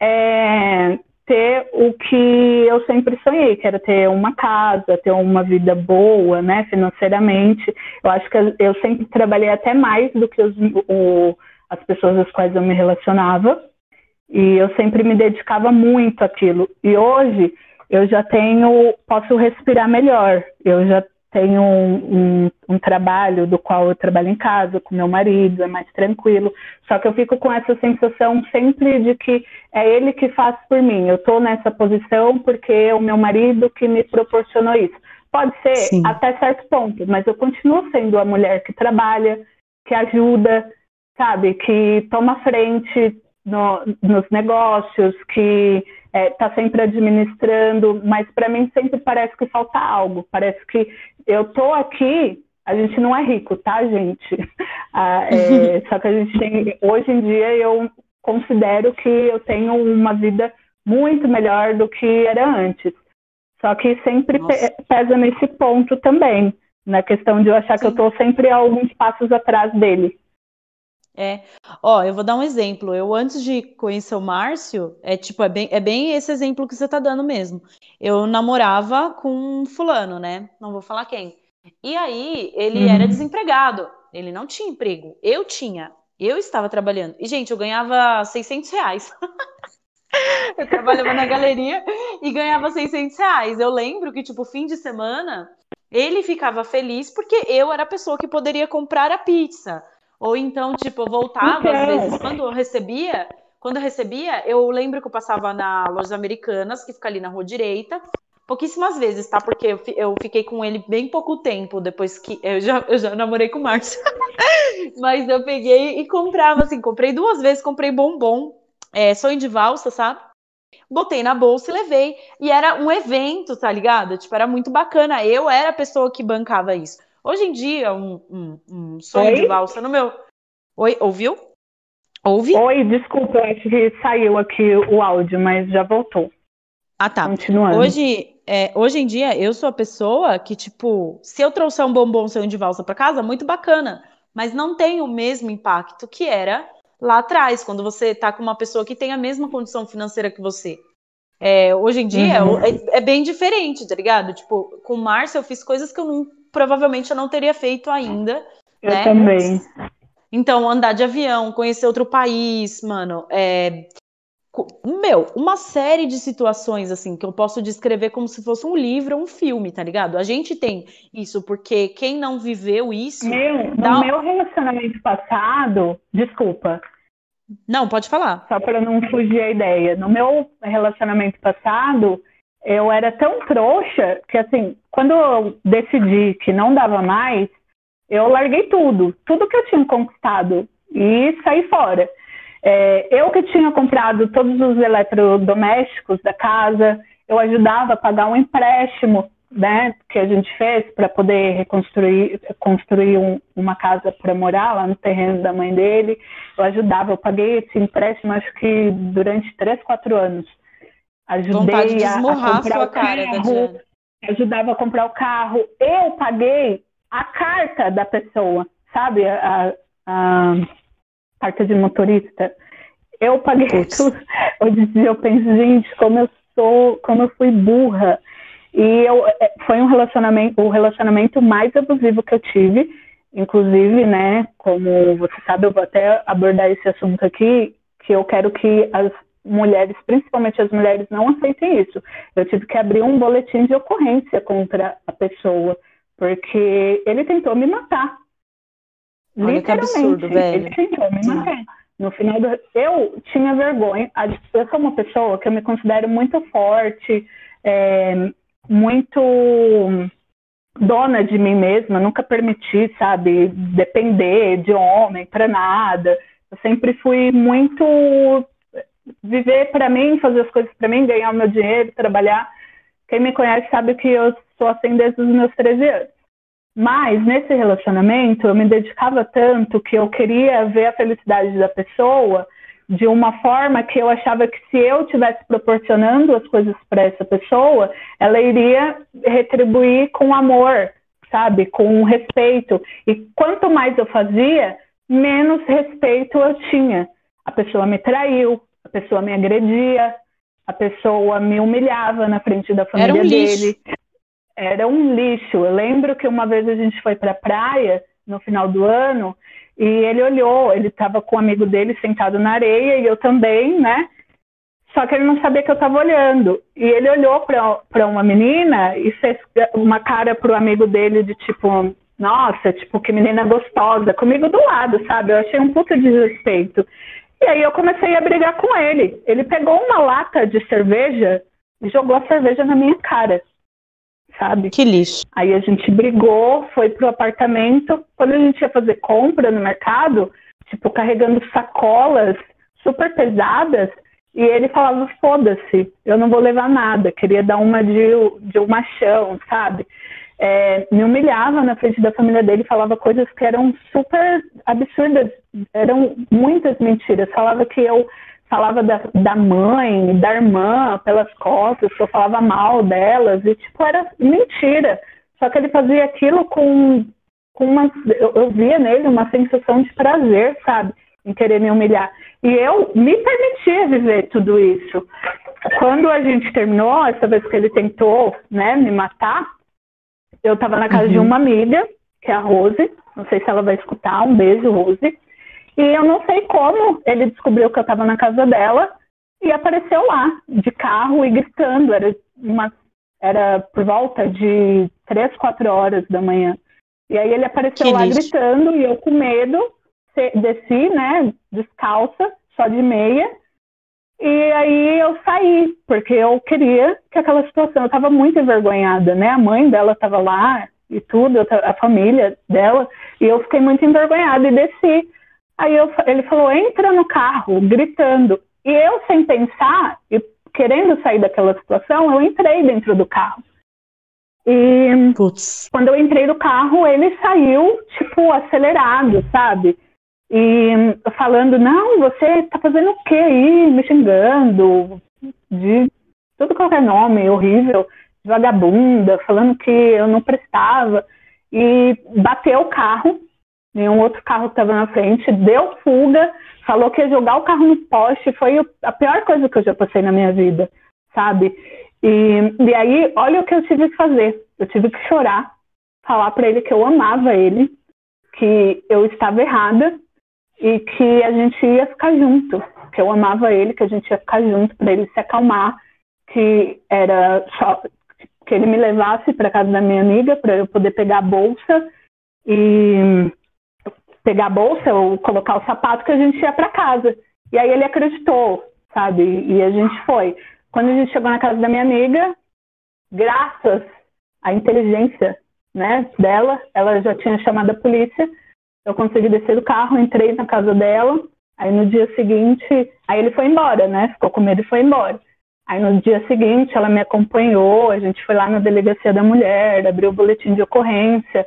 é, ter o que eu sempre sonhei, que era ter uma casa, ter uma vida boa, né, financeiramente. Eu acho que eu sempre trabalhei até mais do que os, o, as pessoas às quais eu me relacionava, e eu sempre me dedicava muito àquilo. E hoje eu já tenho, posso respirar melhor, eu já tenho um, um, um, trabalho do qual eu trabalho em casa com meu marido, é mais tranquilo. Só que eu fico com essa sensação sempre de que é ele que faz por mim. Eu estou nessa posição porque é o meu marido que me proporcionou isso. Pode ser Sim. até certo ponto, mas eu continuo sendo a mulher que trabalha, que ajuda, sabe, que toma frente no, nos negócios, que está é, tá sempre administrando, mas para mim sempre parece que falta algo. Parece que eu tô aqui, a gente não é rico, tá, gente? Ah, é, só que a gente tem, hoje em dia eu considero que eu tenho uma vida muito melhor do que era antes. Só que sempre Nossa. pesa nesse ponto também, na questão de eu achar Sim. que eu estou sempre alguns passos atrás dele. É, ó, eu vou dar um exemplo. Eu, antes de conhecer o Márcio, é tipo, é bem, é bem esse exemplo que você tá dando mesmo. Eu namorava com um fulano, né? Não vou falar quem. E aí, ele uhum. era desempregado. Ele não tinha emprego. Eu tinha. Eu estava trabalhando. E, gente, eu ganhava 600 reais. eu trabalhava na galeria e ganhava 600 reais. Eu lembro que, tipo, fim de semana, ele ficava feliz porque eu era a pessoa que poderia comprar a pizza. Ou então, tipo, eu voltava, às vezes, quando eu recebia, quando eu recebia, eu lembro que eu passava na Lojas Americanas, que fica ali na rua direita, pouquíssimas vezes, tá? Porque eu, eu fiquei com ele bem pouco tempo, depois que eu já, eu já namorei com o Márcio. Mas eu peguei e comprava, assim, comprei duas vezes, comprei bombom, é, sonho de valsa, sabe? Botei na bolsa e levei. E era um evento, tá ligado? Tipo, era muito bacana. Eu era a pessoa que bancava isso. Hoje em dia, um, um, um sonho Oi? de valsa no meu. Oi, ouviu? Ouve? Oi, desculpa, acho que saiu aqui o áudio, mas já voltou. Ah, tá. Continuando. Hoje, é, hoje em dia, eu sou a pessoa que, tipo, se eu trouxer um bombom sonho de valsa para casa, muito bacana. Mas não tem o mesmo impacto que era lá atrás, quando você tá com uma pessoa que tem a mesma condição financeira que você. É, hoje em dia uhum. é, é, bem diferente, tá ligado? Tipo, com o Márcio eu fiz coisas que eu não, provavelmente eu não teria feito ainda. Eu né? também. Então, andar de avião, conhecer outro país, mano, é... Meu, uma série de situações, assim, que eu posso descrever como se fosse um livro ou um filme, tá ligado? A gente tem isso, porque quem não viveu isso. Meu, no meu relacionamento passado, desculpa. Não, pode falar. Só para não fugir a ideia. No meu relacionamento passado, eu era tão trouxa que, assim, quando eu decidi que não dava mais, eu larguei tudo, tudo que eu tinha conquistado e saí fora. É, eu que tinha comprado todos os eletrodomésticos da casa, eu ajudava a pagar um empréstimo né, que a gente fez para poder reconstruir construir um, uma casa para morar lá no terreno da mãe dele. Eu ajudava, eu paguei esse empréstimo acho que durante três, quatro anos. Ajudei Vontade de esmurrar a, a comprar sua cara, carro, ajudava a comprar o carro. Eu paguei a carta da pessoa, sabe? A, a carta de motorista. Eu paguei Puts. tudo. Hoje eu penso, gente, como eu sou, como eu fui burra. E eu, é, foi um relacionamento, o relacionamento mais abusivo que eu tive. Inclusive, né, como você sabe, eu vou até abordar esse assunto aqui, que eu quero que as mulheres, principalmente as mulheres, não aceitem isso. Eu tive que abrir um boletim de ocorrência contra a pessoa, porque ele tentou me matar. Olha Literalmente, que absurdo, velho. Ele tentou me matar. No final do... Eu tinha vergonha. Eu sou uma pessoa que eu me considero muito forte, é, muito dona de mim mesma. Nunca permiti, sabe, depender de homem para nada. Eu sempre fui muito viver para mim, fazer as coisas para mim, ganhar o meu dinheiro, trabalhar. Quem me conhece sabe que eu sou assim desde os meus 13 anos. Mas nesse relacionamento eu me dedicava tanto que eu queria ver a felicidade da pessoa de uma forma que eu achava que se eu tivesse proporcionando as coisas para essa pessoa, ela iria retribuir com amor, sabe, com respeito. E quanto mais eu fazia, menos respeito eu tinha. A pessoa me traiu, a pessoa me agredia, a pessoa me humilhava na frente da família Era um dele. Lixo. Era um lixo. Eu lembro que uma vez a gente foi para a praia no final do ano e ele olhou, ele estava com um amigo dele sentado na areia e eu também, né? Só que ele não sabia que eu estava olhando. E ele olhou para uma menina e fez uma cara para o amigo dele de tipo, nossa, tipo, que menina gostosa, comigo do lado, sabe? Eu achei um puta desrespeito. E aí eu comecei a brigar com ele. Ele pegou uma lata de cerveja e jogou a cerveja na minha cara. Sabe? Que lixo. Aí a gente brigou, foi pro apartamento. Quando a gente ia fazer compra no mercado, tipo, carregando sacolas super pesadas e ele falava, foda-se, eu não vou levar nada, queria dar uma de, de um machão, sabe? É, me humilhava na frente da família dele, falava coisas que eram super absurdas, eram muitas mentiras. Falava que eu falava da, da mãe, da irmã pelas costas, que eu falava mal delas, e tipo, era mentira. Só que ele fazia aquilo com, com uma. Eu, eu via nele uma sensação de prazer, sabe? Em querer me humilhar. E eu me permitia viver tudo isso. Quando a gente terminou, essa vez que ele tentou né, me matar, eu estava na casa uhum. de uma amiga, que é a Rose. Não sei se ela vai escutar. Um beijo, Rose. E eu não sei como ele descobriu que eu estava na casa dela e apareceu lá, de carro e gritando. Era, uma, era por volta de três, quatro horas da manhã. E aí ele apareceu que lá lixo. gritando e eu com medo desci, né, descalça, só de meia. E aí eu saí, porque eu queria que aquela situação, eu estava muito envergonhada, né? A mãe dela estava lá e tudo, a família dela, e eu fiquei muito envergonhada e desci. Aí eu, ele falou: entra no carro, gritando. E eu, sem pensar, e querendo sair daquela situação, eu entrei dentro do carro. E Puts. quando eu entrei no carro, ele saiu, tipo, acelerado, sabe? E falando: não, você tá fazendo o quê aí? Me xingando, de tudo qualquer nome horrível, de vagabunda, falando que eu não prestava. E bateu o carro nenhum outro carro que estava na frente, deu fuga, falou que ia jogar o carro no poste, foi a pior coisa que eu já passei na minha vida, sabe? E, e aí, olha o que eu tive que fazer. Eu tive que chorar, falar para ele que eu amava ele, que eu estava errada e que a gente ia ficar junto, que eu amava ele, que a gente ia ficar junto para ele se acalmar, que era só que ele me levasse para casa da minha amiga para eu poder pegar a bolsa e pegar a bolsa ou colocar o sapato que a gente ia para casa. E aí ele acreditou, sabe? E a gente foi. Quando a gente chegou na casa da minha amiga, graças à inteligência né, dela, ela já tinha chamado a polícia. Eu consegui descer do carro, entrei na casa dela. Aí no dia seguinte, aí ele foi embora, né? Ficou com medo e foi embora. Aí no dia seguinte ela me acompanhou, a gente foi lá na delegacia da mulher, abriu o boletim de ocorrência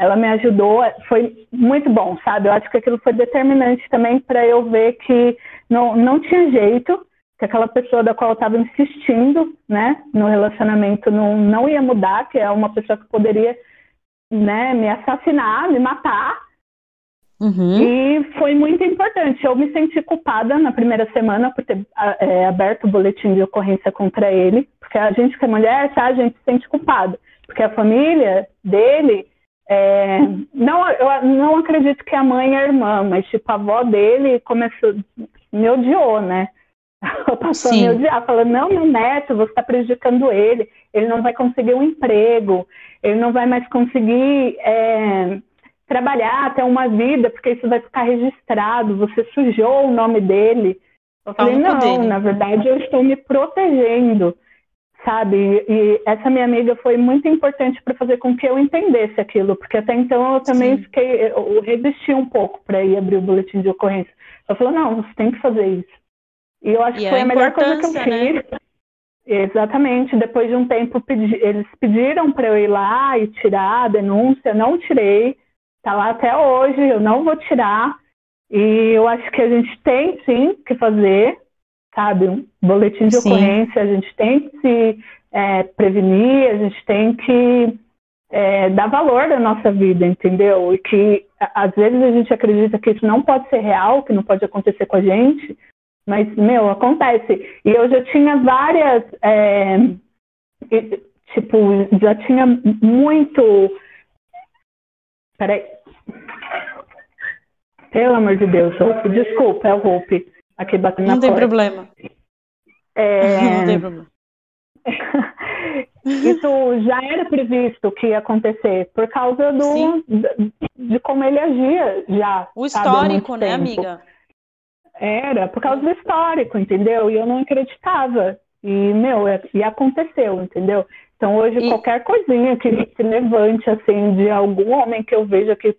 ela me ajudou, foi muito bom, sabe? Eu acho que aquilo foi determinante também para eu ver que não, não tinha jeito, que aquela pessoa da qual eu estava insistindo, né, no relacionamento não, não ia mudar, que é uma pessoa que poderia, né, me assassinar, me matar. Uhum. E foi muito importante. Eu me senti culpada na primeira semana por ter é, aberto o boletim de ocorrência contra ele, porque a gente que é mulher, tá, a gente se sente culpada, porque a família dele é, não, eu não acredito que a mãe é a irmã, mas tipo, a avó dele começou, me odiou, né? Passou Sim. a me odiar, falando, não, meu neto, você está prejudicando ele, ele não vai conseguir um emprego, ele não vai mais conseguir é, trabalhar, ter uma vida, porque isso vai ficar registrado, você sujou o nome dele. Eu falei, não, dele. na verdade eu estou me protegendo sabe? E essa minha amiga foi muito importante para fazer com que eu entendesse aquilo, porque até então eu também Sim. fiquei, eu resisti um pouco para ir abrir o boletim de ocorrência. Ela falou, não, você tem que fazer isso. E eu acho e que foi a, a melhor coisa que eu né? fiz. Exatamente. Depois de um tempo, pedi, eles pediram para eu ir lá e tirar a denúncia, não tirei. Está lá até hoje, eu não vou tirar. E eu acho que a gente tem sim que fazer, sabe? Um boletim de Sim. ocorrência, a gente tem que se é, prevenir, a gente tem que é, dar valor à nossa vida, entendeu? E que às vezes a gente acredita que isso não pode ser real, que não pode acontecer com a gente, mas, meu, acontece. E eu já tinha várias. É, tipo, já tinha muito. Peraí. Pelo amor de Deus, Hope. Desculpa, é o Hope aqui batendo Não na tem problema. É... Não tem problema. Isso já era previsto que ia acontecer por causa do de, de como ele agia já. O histórico, né, amiga? Era, por causa do histórico, entendeu? E eu não acreditava. E, meu, e aconteceu, entendeu? Então hoje e... qualquer coisinha que se levante assim de algum homem que eu veja que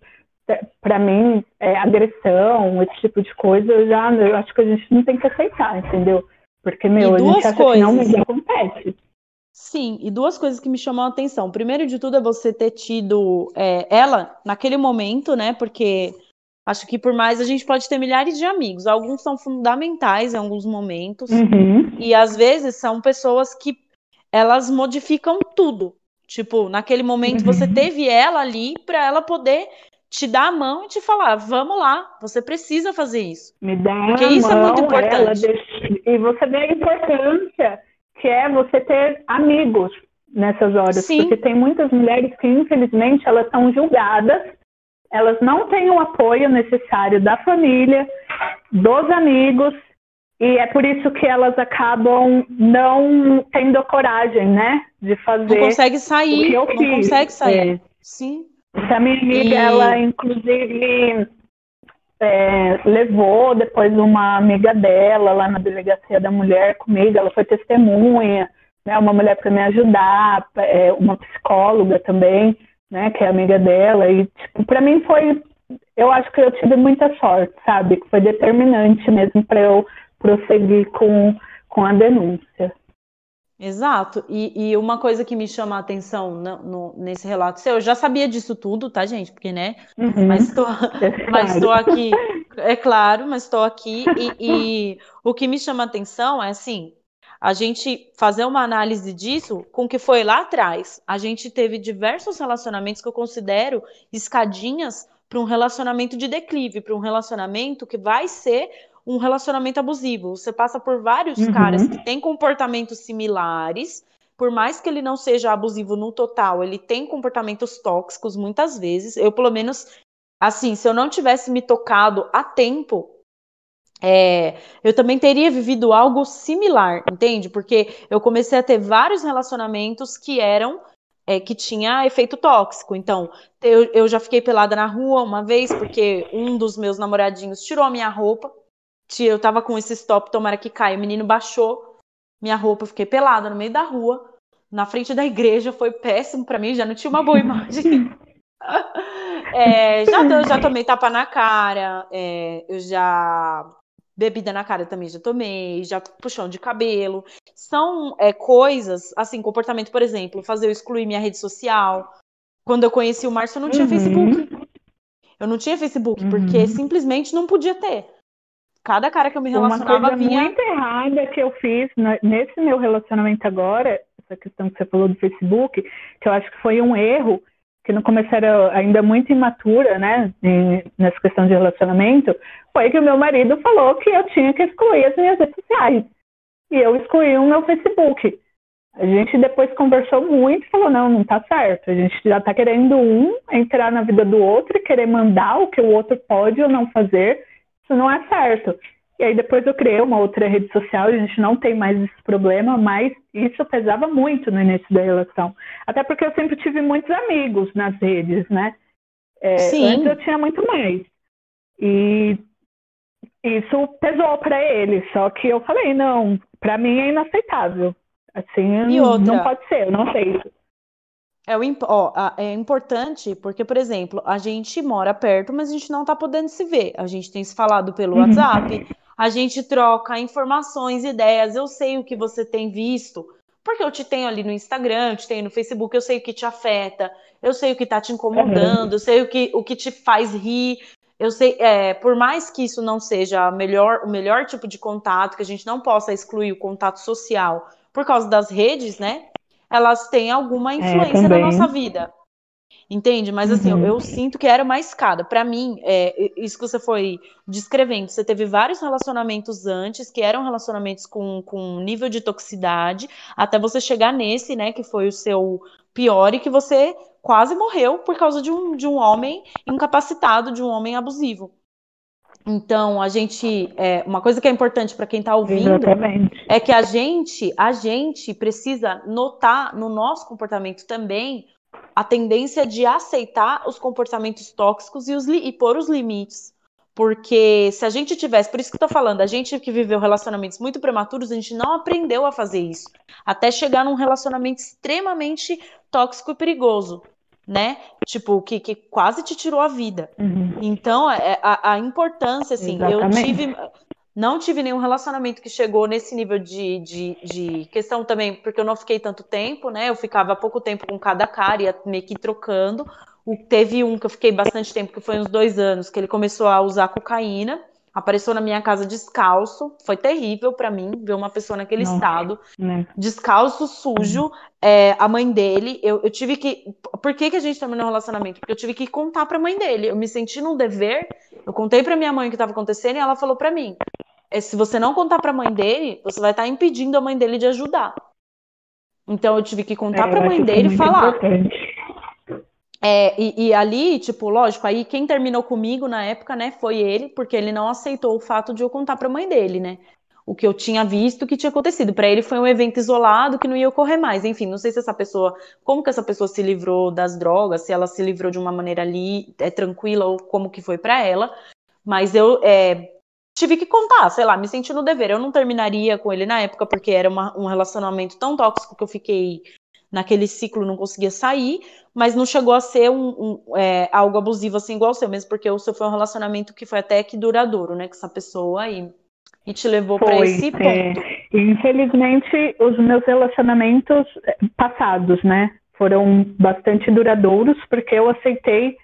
para mim, é, agressão, esse tipo de coisa, eu já eu acho que a gente não tem que aceitar, entendeu? Porque, meu, a gente acha coisas. que não, mas acontece. Sim, e duas coisas que me chamam a atenção. Primeiro de tudo é você ter tido é, ela naquele momento, né? Porque acho que por mais a gente pode ter milhares de amigos, alguns são fundamentais em alguns momentos, uhum. e às vezes são pessoas que elas modificam tudo. Tipo, naquele momento uhum. você teve ela ali para ela poder te dar a mão e te falar, vamos lá, você precisa fazer isso. Me dá Porque isso mão, é muito importante. Deixa... E você vê a importância que é você ter amigos nessas horas. Sim. Porque tem muitas mulheres que, infelizmente, elas são julgadas, elas não têm o apoio necessário da família, dos amigos, e é por isso que elas acabam não tendo a coragem, né, de fazer. Não consegue sair, não fiz. consegue sair. É. Sim. Essa minha amiga, e... ela inclusive é, levou depois uma amiga dela lá na delegacia da mulher comigo, ela foi testemunha, né, uma mulher para me ajudar, é, uma psicóloga também, né, que é amiga dela, e tipo, para mim foi, eu acho que eu tive muita sorte, sabe, que foi determinante mesmo para eu prosseguir com, com a denúncia. Exato. E, e, uma coisa que me chama a atenção no, no, nesse relato seu, eu já sabia disso tudo, tá, gente? Porque, né? Uhum. Mas estou é mas aqui, é claro, mas estou aqui. E, e, o que me chama a atenção é assim. A gente fazer uma análise disso com o que foi lá atrás. A gente teve diversos relacionamentos que eu considero escadinhas para um relacionamento de declive, para um relacionamento que vai ser um relacionamento abusivo. Você passa por vários uhum. caras que têm comportamentos similares, por mais que ele não seja abusivo no total, ele tem comportamentos tóxicos muitas vezes. Eu, pelo menos, assim, se eu não tivesse me tocado a tempo, é, eu também teria vivido algo similar, entende? Porque eu comecei a ter vários relacionamentos que eram é, que tinha efeito tóxico. Então, eu, eu já fiquei pelada na rua uma vez porque um dos meus namoradinhos tirou a minha roupa eu tava com esse stop, tomara que caia. O menino baixou minha roupa, eu fiquei pelada no meio da rua, na frente da igreja, foi péssimo para mim, já não tinha uma boa imagem. é, já, já tomei tapa na cara, é, eu já. Bebida na cara também já tomei, já puxão de cabelo. São é, coisas, assim, comportamento, por exemplo, fazer eu excluir minha rede social. Quando eu conheci o Márcio, eu não tinha uhum. Facebook. Eu não tinha Facebook, uhum. porque simplesmente não podia ter. Cada cara que eu me relacionava Uma coisa vinha... muito errada que eu fiz nesse meu relacionamento agora, essa questão que você falou do Facebook, que eu acho que foi um erro, que no começo era ainda muito imatura, né, nessa questão de relacionamento, foi que o meu marido falou que eu tinha que excluir as minhas redes sociais. E eu excluí o meu Facebook. A gente depois conversou muito e falou, não, não tá certo. A gente já tá querendo um entrar na vida do outro e querer mandar o que o outro pode ou não fazer isso não é certo. E aí depois eu criei uma outra rede social, a gente não tem mais esse problema, mas isso pesava muito no início da relação. Até porque eu sempre tive muitos amigos nas redes, né? É, Sim. Antes eu tinha muito mais. E isso pesou para ele, só que eu falei, não, para mim é inaceitável. Assim, não pode ser, eu não sei. É, o, ó, é importante porque, por exemplo, a gente mora perto, mas a gente não tá podendo se ver. A gente tem se falado pelo uhum. WhatsApp, a gente troca informações, ideias. Eu sei o que você tem visto, porque eu te tenho ali no Instagram, eu te tenho no Facebook, eu sei o que te afeta, eu sei o que tá te incomodando, eu sei o que, o que te faz rir. Eu sei, é, por mais que isso não seja melhor, o melhor tipo de contato, que a gente não possa excluir o contato social por causa das redes, né? Elas têm alguma é, influência é, na nossa vida. Entende? Mas assim, uhum. eu, eu, sinto que era uma escada. Para mim, é, isso que você foi descrevendo, você teve vários relacionamentos antes, que eram relacionamentos com, com nível de toxicidade, até você chegar nesse, né, que foi o seu pior e que você quase morreu por causa de um, de um homem incapacitado, de um homem abusivo. Então, a gente, é, uma coisa que é importante para quem está ouvindo Exatamente. é que a gente, a gente precisa notar no nosso comportamento também a tendência de aceitar os comportamentos tóxicos e, os, e pôr os limites. Porque se a gente tivesse, por isso que eu tô falando, a gente que viveu relacionamentos muito prematuros, a gente não aprendeu a fazer isso. Até chegar num relacionamento extremamente tóxico e perigoso. Né? Tipo, que, que quase te tirou a vida. Uhum. Então, é, a, a importância, assim, Exatamente. eu tive. Não tive nenhum relacionamento que chegou nesse nível de, de, de, questão também, porque eu não fiquei tanto tempo, né? Eu ficava pouco tempo com cada cara, ia meio que trocando. O, teve um que eu fiquei bastante tempo, que foi uns dois anos, que ele começou a usar cocaína apareceu na minha casa descalço. Foi terrível para mim ver uma pessoa naquele Não, estado, né? descalço, sujo. É, a mãe dele, eu, eu, tive que. Por que, que a gente terminou o relacionamento? Porque eu tive que contar pra mãe dele. Eu me senti num dever. Eu contei pra minha mãe o que estava acontecendo e ela falou para mim: é, se você não contar pra mãe dele, você vai estar tá impedindo a mãe dele de ajudar. Então eu tive que contar é, pra mãe dele e falar. Importante. É, e, e, ali, tipo, lógico, aí quem terminou comigo na época, né, foi ele, porque ele não aceitou o fato de eu contar pra mãe dele, né? O que eu tinha visto que tinha acontecido. Para ele foi um evento isolado que não ia ocorrer mais. Enfim, não sei se essa pessoa, como que essa pessoa se livrou das drogas, se ela se livrou de uma maneira ali é tranquila ou como que foi para ela. Mas eu é, tive que contar, sei lá, me senti no dever. Eu não terminaria com ele na época porque era uma, um relacionamento tão tóxico que eu fiquei naquele ciclo, não conseguia sair mas não chegou a ser um, um é, algo abusivo assim igual o seu, mesmo porque o seu foi um relacionamento que foi até que duradouro, né, com essa pessoa aí. E te levou para esse é. ponto. É, infelizmente, os meus relacionamentos é, passados, né, foram bastante duradouros, porque eu aceitei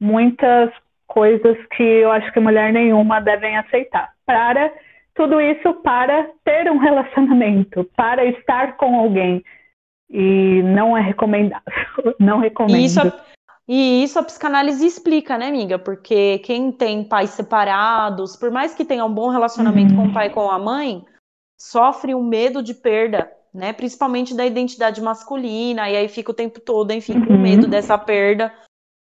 muitas coisas que eu acho que mulher nenhuma devem aceitar. Para tudo isso para ter um relacionamento, para estar com alguém e não é recomendável. Não recomendo. E isso, a, e isso a psicanálise explica, né, amiga? Porque quem tem pais separados, por mais que tenha um bom relacionamento uhum. com o pai e com a mãe, sofre um medo de perda, né? Principalmente da identidade masculina, e aí fica o tempo todo, enfim, com uhum. medo dessa perda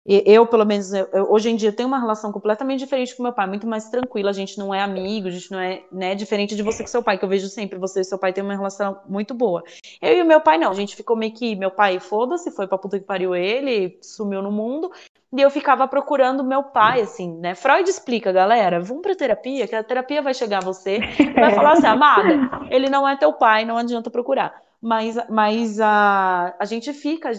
eu, pelo menos, eu, hoje em dia tenho uma relação completamente diferente com meu pai, muito mais tranquila. A gente não é amigo, a gente não é, né, diferente de você com seu pai, que eu vejo sempre. Você e seu pai têm uma relação muito boa. Eu e o meu pai, não. A gente ficou meio que. Meu pai, foda-se, foi pra puta que pariu ele, sumiu no mundo. E eu ficava procurando meu pai, assim, né? Freud explica, galera, vamos pra terapia, que a terapia vai chegar a você vai falar assim, amada, ele não é teu pai, não adianta procurar. Mas, mas a, a gente fica,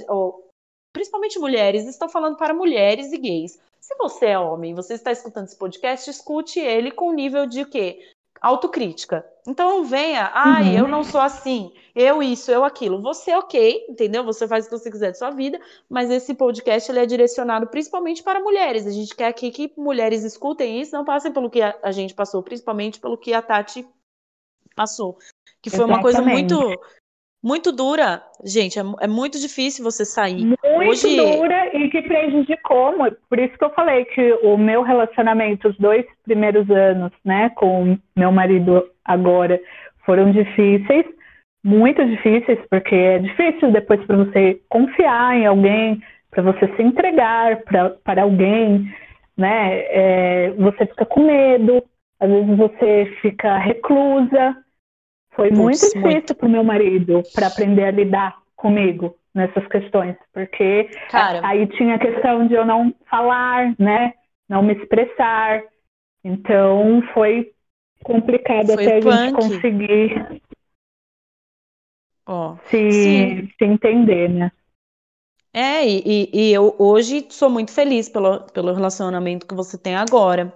principalmente mulheres, estou falando para mulheres e gays. Se você é homem, você está escutando esse podcast, escute ele com nível de quê? Autocrítica. Então não venha, ai, uhum. eu não sou assim, eu isso, eu aquilo. Você é ok, entendeu? Você faz o que você quiser de sua vida, mas esse podcast ele é direcionado principalmente para mulheres. A gente quer aqui que mulheres escutem isso, não passem pelo que a, a gente passou, principalmente pelo que a Tati passou. Que foi Exatamente. uma coisa muito muito dura, gente. É, é, muito difícil você sair. Muito Hoje... dura e que prejudicou. Por isso que eu falei que o meu relacionamento, os dois primeiros anos, né, com meu marido agora, foram difíceis, muito difíceis, porque é difícil depois para você confiar em alguém, para você se entregar para alguém, né? É, você fica com medo, às vezes você fica reclusa, foi Puts, muito difícil para o meu marido para aprender a lidar comigo nessas questões, porque Cara. aí tinha a questão de eu não falar, né? Não me expressar. Então foi complicado foi até punk. a gente conseguir oh, se, se entender, né? É, e, e, eu hoje sou muito feliz pelo, pelo relacionamento que você tem agora.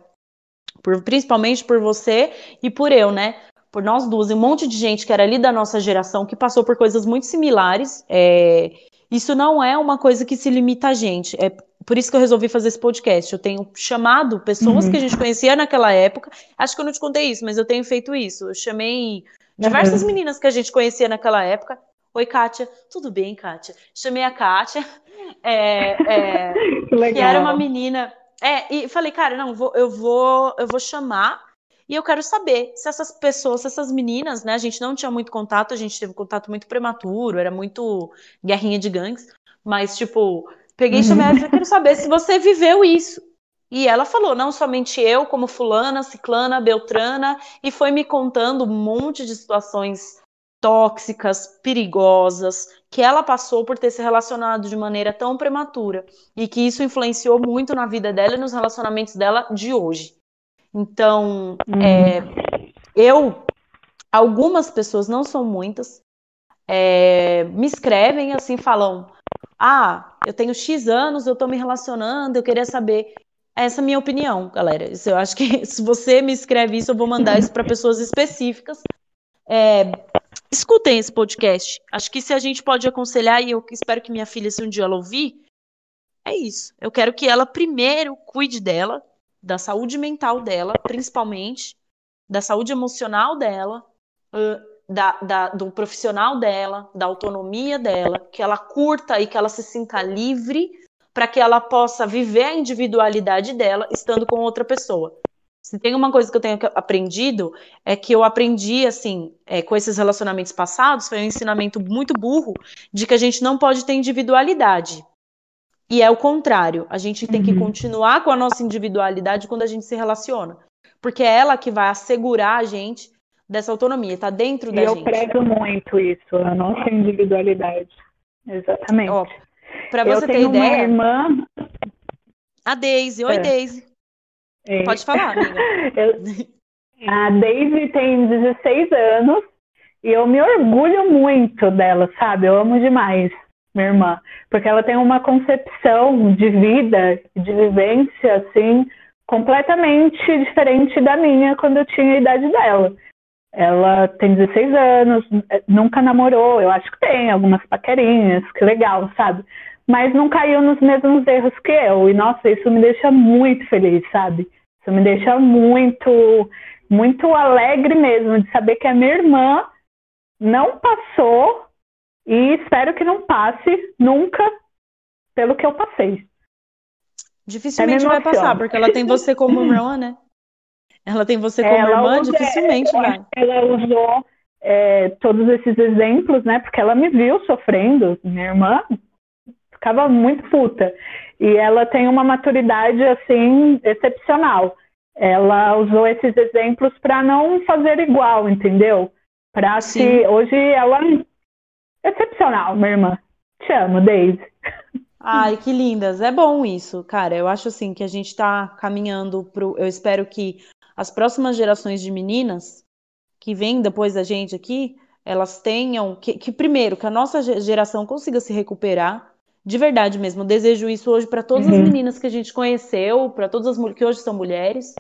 Por, principalmente por você e por eu, né? Por nós duas, e um monte de gente que era ali da nossa geração que passou por coisas muito similares. É, isso não é uma coisa que se limita a gente. É por isso que eu resolvi fazer esse podcast. Eu tenho chamado pessoas uhum. que a gente conhecia naquela época. Acho que eu não te contei isso, mas eu tenho feito isso. Eu chamei diversas uhum. meninas que a gente conhecia naquela época. Oi, Kátia. Tudo bem, Kátia? Chamei a Kátia, é, é, que, que, era uma menina. É, e falei, cara, não, vou, eu vou, eu vou chamar e eu quero saber se essas pessoas, se essas meninas, né? A gente não tinha muito contato, a gente teve contato muito prematuro, era muito guerrinha de gangues. Mas, tipo, peguei e chamei ela e quero saber se você viveu isso. E ela falou, não somente eu, como fulana, ciclana, beltrana, e foi me contando um monte de situações tóxicas, perigosas, que ela passou por ter se relacionado de maneira tão prematura e que isso influenciou muito na vida dela e nos relacionamentos dela de hoje. Então, uhum. é, eu, algumas pessoas, não são muitas, é, me escrevem assim, falam: Ah, eu tenho X anos, eu tô me relacionando, eu queria saber. Essa é a minha opinião, galera. Isso, eu acho que se você me escreve isso, eu vou mandar isso para pessoas específicas. É, escutem esse podcast. Acho que se a gente pode aconselhar, e eu espero que minha filha, se um dia ela ouvir, é isso. Eu quero que ela primeiro cuide dela, da saúde mental dela, principalmente, da saúde emocional dela, da, da, do profissional dela, da autonomia dela, que ela curta e que ela se sinta livre para que ela possa viver a individualidade dela estando com outra pessoa. Se tem uma coisa que eu tenho aprendido, é que eu aprendi, assim, é, com esses relacionamentos passados, foi um ensinamento muito burro de que a gente não pode ter individualidade. E é o contrário, a gente tem que uhum. continuar com a nossa individualidade quando a gente se relaciona. Porque é ela que vai assegurar a gente dessa autonomia, tá dentro e da eu gente. Eu prezo muito isso, a nossa individualidade. Exatamente. Ó, pra você eu ter ideia. Uma irmã. A Daisy. Oi, é. Daisy. É. Pode falar, amiga. eu... A Daisy tem 16 anos e eu me orgulho muito dela, sabe? Eu amo demais minha irmã, porque ela tem uma concepção de vida, de vivência, assim, completamente diferente da minha quando eu tinha a idade dela. Ela tem 16 anos, nunca namorou, eu acho que tem algumas paquerinhas, que legal, sabe? Mas não caiu nos mesmos erros que eu. E nossa, isso me deixa muito feliz, sabe? Isso me deixa muito, muito alegre mesmo de saber que a minha irmã não passou e espero que não passe nunca pelo que eu passei. Dificilmente vai passar, porque ela tem você como irmã, né? Ela tem você como ela irmã, usa, dificilmente vai. Ela usou é, todos esses exemplos, né? Porque ela me viu sofrendo. Minha irmã ficava muito puta. E ela tem uma maturidade, assim, excepcional. Ela usou esses exemplos para não fazer igual, entendeu? Para se. Hoje ela Excepcional, minha irmã. Te amo, Daisy. Ai, que lindas. É bom isso, cara. Eu acho assim que a gente tá caminhando pro. Eu espero que as próximas gerações de meninas que vêm depois da gente aqui, elas tenham. Que, que primeiro, que a nossa geração consiga se recuperar. De verdade mesmo. Eu desejo isso hoje para todas uhum. as meninas que a gente conheceu, para todas as que hoje são mulheres,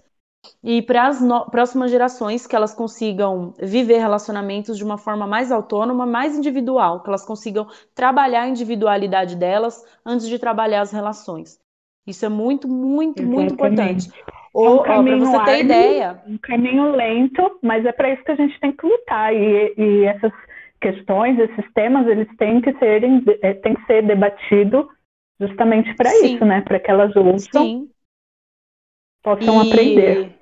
e para as próximas gerações que elas consigam viver relacionamentos de uma forma mais autônoma, mais individual, que elas consigam trabalhar a individualidade delas antes de trabalhar as relações. Isso é muito, muito, Exatamente. muito importante. Ou, é um para você ter ideia. Um caminho lento, mas é para isso que a gente tem que lutar. E, e essas questões, esses temas, eles têm que, serem, é, têm que ser debatidos justamente para isso, né? Para que elas ouçam. Sim possam e... aprender.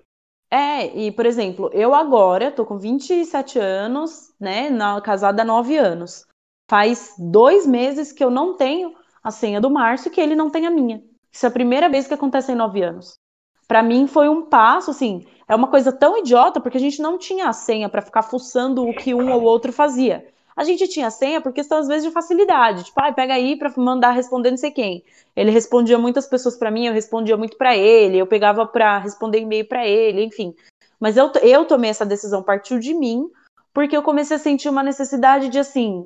É, e por exemplo, eu agora tô com 27 anos, né, na, casada há 9 anos. Faz dois meses que eu não tenho a senha do Márcio que ele não tem a minha. Isso é a primeira vez que acontece em 9 anos. Para mim foi um passo, assim, é uma coisa tão idiota porque a gente não tinha a senha para ficar fuçando o que um ou outro fazia. A gente tinha senha por questão, às vezes, de facilidade. Tipo, ah, pega aí para mandar responder não sei quem. Ele respondia muitas pessoas para mim, eu respondia muito para ele, eu pegava para responder e-mail para ele, enfim. Mas eu, eu tomei essa decisão, partiu de mim, porque eu comecei a sentir uma necessidade de, assim,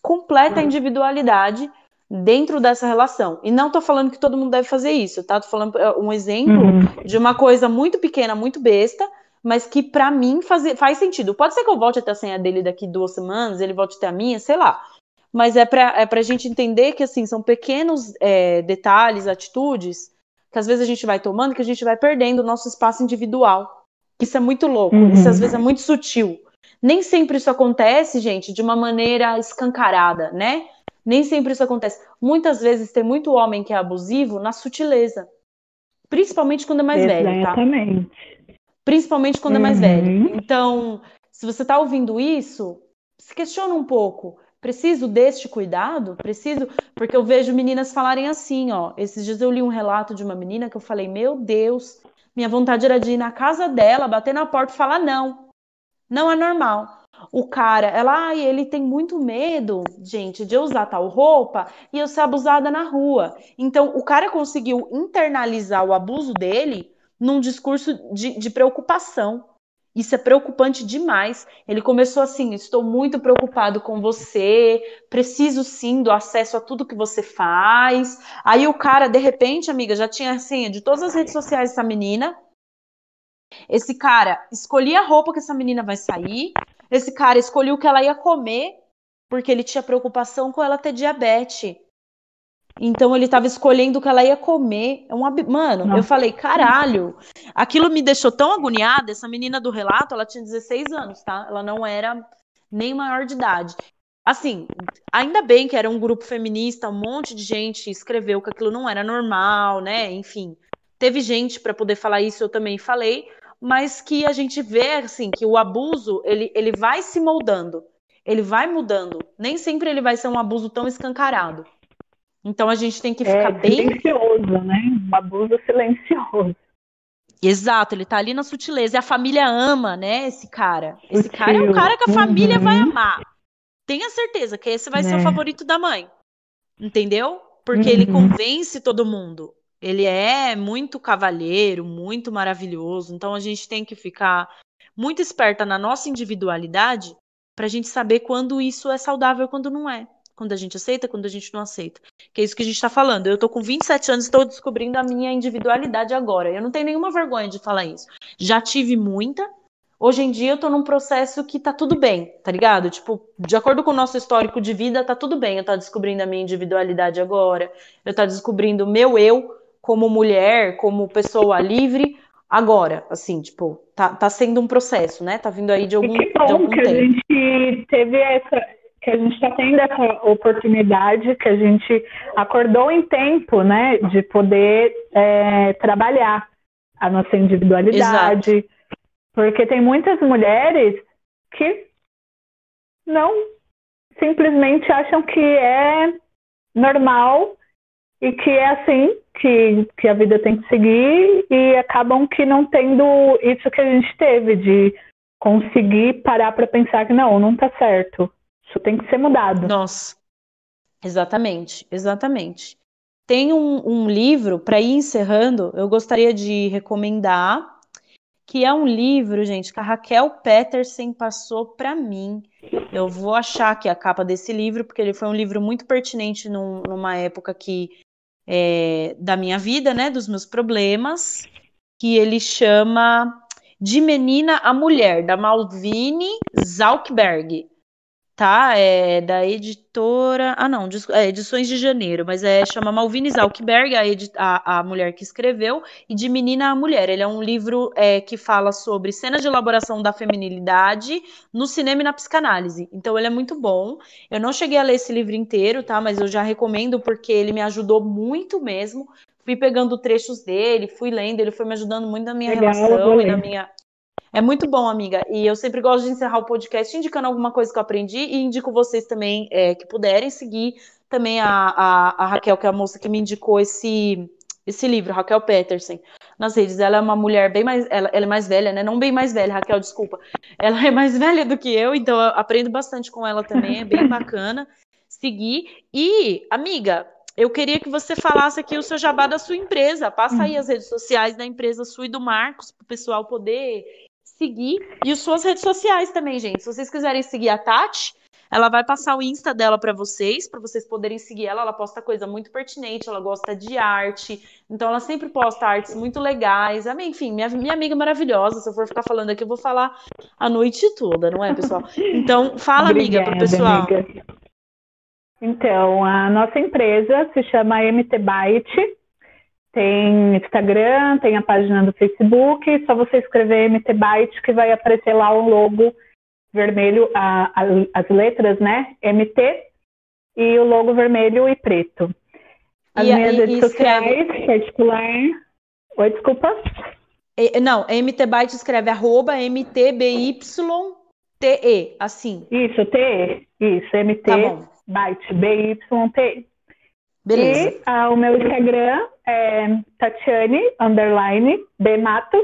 completa uhum. individualidade dentro dessa relação. E não tô falando que todo mundo deve fazer isso, tá? Tô falando é, um exemplo uhum. de uma coisa muito pequena, muito besta, mas que para mim faz, faz sentido. Pode ser que eu volte a ter a senha dele daqui duas semanas, ele volte a ter a minha, sei lá. Mas é para é a gente entender que assim são pequenos é, detalhes, atitudes que às vezes a gente vai tomando que a gente vai perdendo o nosso espaço individual. Isso é muito louco, uhum. isso às vezes é muito sutil. Nem sempre isso acontece, gente, de uma maneira escancarada, né? Nem sempre isso acontece. Muitas vezes tem muito homem que é abusivo na sutileza. Principalmente quando é mais Exatamente. velho, tá? Exatamente principalmente quando uhum. é mais velho. Uhum. Então, se você está ouvindo isso, se questiona um pouco. Preciso deste cuidado? Preciso, porque eu vejo meninas falarem assim, ó. Esses dias eu li um relato de uma menina que eu falei, meu Deus, minha vontade era de ir na casa dela, bater na porta e falar não. Não é normal. O cara, ela, ai, ele tem muito medo, gente, de eu usar tal roupa e eu ser abusada na rua. Então, o cara conseguiu internalizar o abuso dele num discurso de, de preocupação. Isso é preocupante demais. Ele começou assim: estou muito preocupado com você, preciso sim do acesso a tudo que você faz. Aí o cara, de repente, amiga, já tinha a senha de todas as redes sociais dessa menina. Esse cara escolhia a roupa que essa menina vai sair. Esse cara escolheu o que ela ia comer, porque ele tinha preocupação com ela ter diabetes. Então ele estava escolhendo o que ela ia comer. É um ab... Mano, eu falei, caralho. Aquilo me deixou tão agoniada. Essa menina do relato, ela tinha 16 anos, tá? Ela não era nem maior de idade. Assim, ainda bem que era um grupo feminista, um monte de gente escreveu que aquilo não era normal, né? Enfim, teve gente para poder falar isso, eu também falei, mas que a gente vê assim que o abuso, ele, ele vai se moldando. Ele vai mudando. Nem sempre ele vai ser um abuso tão escancarado. Então a gente tem que ficar é, bem. Silencioso, né? Um abuso silencioso. Exato, ele tá ali na sutileza. E a família ama, né, esse cara. Esse cara é o cara que a família uhum. vai amar. Tenha certeza que esse vai é. ser o é. favorito da mãe. Entendeu? Porque uhum. ele convence todo mundo. Ele é muito cavalheiro, muito maravilhoso. Então a gente tem que ficar muito esperta na nossa individualidade para a gente saber quando isso é saudável e quando não é quando a gente aceita, quando a gente não aceita. Que é isso que a gente está falando. Eu tô com 27 anos, estou descobrindo a minha individualidade agora. Eu não tenho nenhuma vergonha de falar isso. Já tive muita. Hoje em dia eu tô num processo que tá tudo bem, tá ligado? Tipo, de acordo com o nosso histórico de vida, tá tudo bem. Eu tô descobrindo a minha individualidade agora. Eu tô descobrindo o meu eu como mulher, como pessoa livre, agora, assim, tipo, tá, tá sendo um processo, né? Tá vindo aí de algum, e que bom de algum que tempo. a gente teve essa, que a gente está tendo essa oportunidade, que a gente acordou em tempo, né, de poder é, trabalhar a nossa individualidade, Exato. porque tem muitas mulheres que não simplesmente acham que é normal e que é assim que, que a vida tem que seguir e acabam que não tendo isso que a gente teve de conseguir parar para pensar que não, não está certo isso tem que ser mudado. Nossa, exatamente, exatamente. Tem um, um livro, para ir encerrando, eu gostaria de recomendar, que é um livro, gente, que a Raquel Peterson passou para mim. Eu vou achar aqui a capa desse livro, porque ele foi um livro muito pertinente num, numa época que é, da minha vida, né, dos meus problemas, que ele chama De Menina a Mulher, da Malvine Zalkberg tá? É da editora. Ah, não, é, Edições de Janeiro, mas é chama Malvine Zalkberg, a, a, a, mulher que escreveu, e de Menina a Mulher. Ele é um livro é, que fala sobre cenas de elaboração da feminilidade no cinema e na psicanálise. Então, ele é muito bom. Eu não cheguei a ler esse livro inteiro, tá? Mas eu já recomendo porque ele me ajudou muito mesmo. Fui pegando trechos dele, fui lendo, ele foi me ajudando muito na minha Legal, relação e na minha é muito bom, amiga. E eu sempre gosto de encerrar o podcast indicando alguma coisa que eu aprendi e indico vocês também é, que puderem seguir também a, a, a, Raquel, que é a moça que me indicou esse, esse livro, Raquel Peterson, nas redes. Ela é uma mulher bem mais. Ela, ela, é mais velha, né? Não bem mais velha, Raquel, desculpa. Ela é mais velha do que eu, então eu aprendo bastante com ela também. É bem bacana seguir. E, amiga, eu queria que você falasse aqui o seu jabá da sua empresa. Passa aí as redes sociais da empresa sua e do Marcos, para o pessoal poder seguir. E as suas redes sociais também, gente. Se vocês quiserem seguir a Tati, ela vai passar o Insta dela para vocês, para vocês poderem seguir ela. Ela posta coisa muito pertinente, ela gosta de arte. Então ela sempre posta artes muito legais. Enfim, minha, minha amiga maravilhosa. Se eu for ficar falando aqui, eu vou falar a noite toda, não é, pessoal? Então, fala, Obrigada, amiga, pro pessoal. Amiga. Então, a nossa empresa se chama MT Byte. Tem Instagram, tem a página do Facebook, só você escrever MT Byte que vai aparecer lá o logo vermelho, a, a, as letras, né? MT, e o logo vermelho e preto. As e, minhas e, redes sociais, particular. Oi, desculpa. E, não, MT Byte escreve arroba MTBYTE, assim. Isso, TE. Isso, MT tá Byte, BYTE. Beleza. E ah, o meu Instagram é Tatiane, underline, B Matos.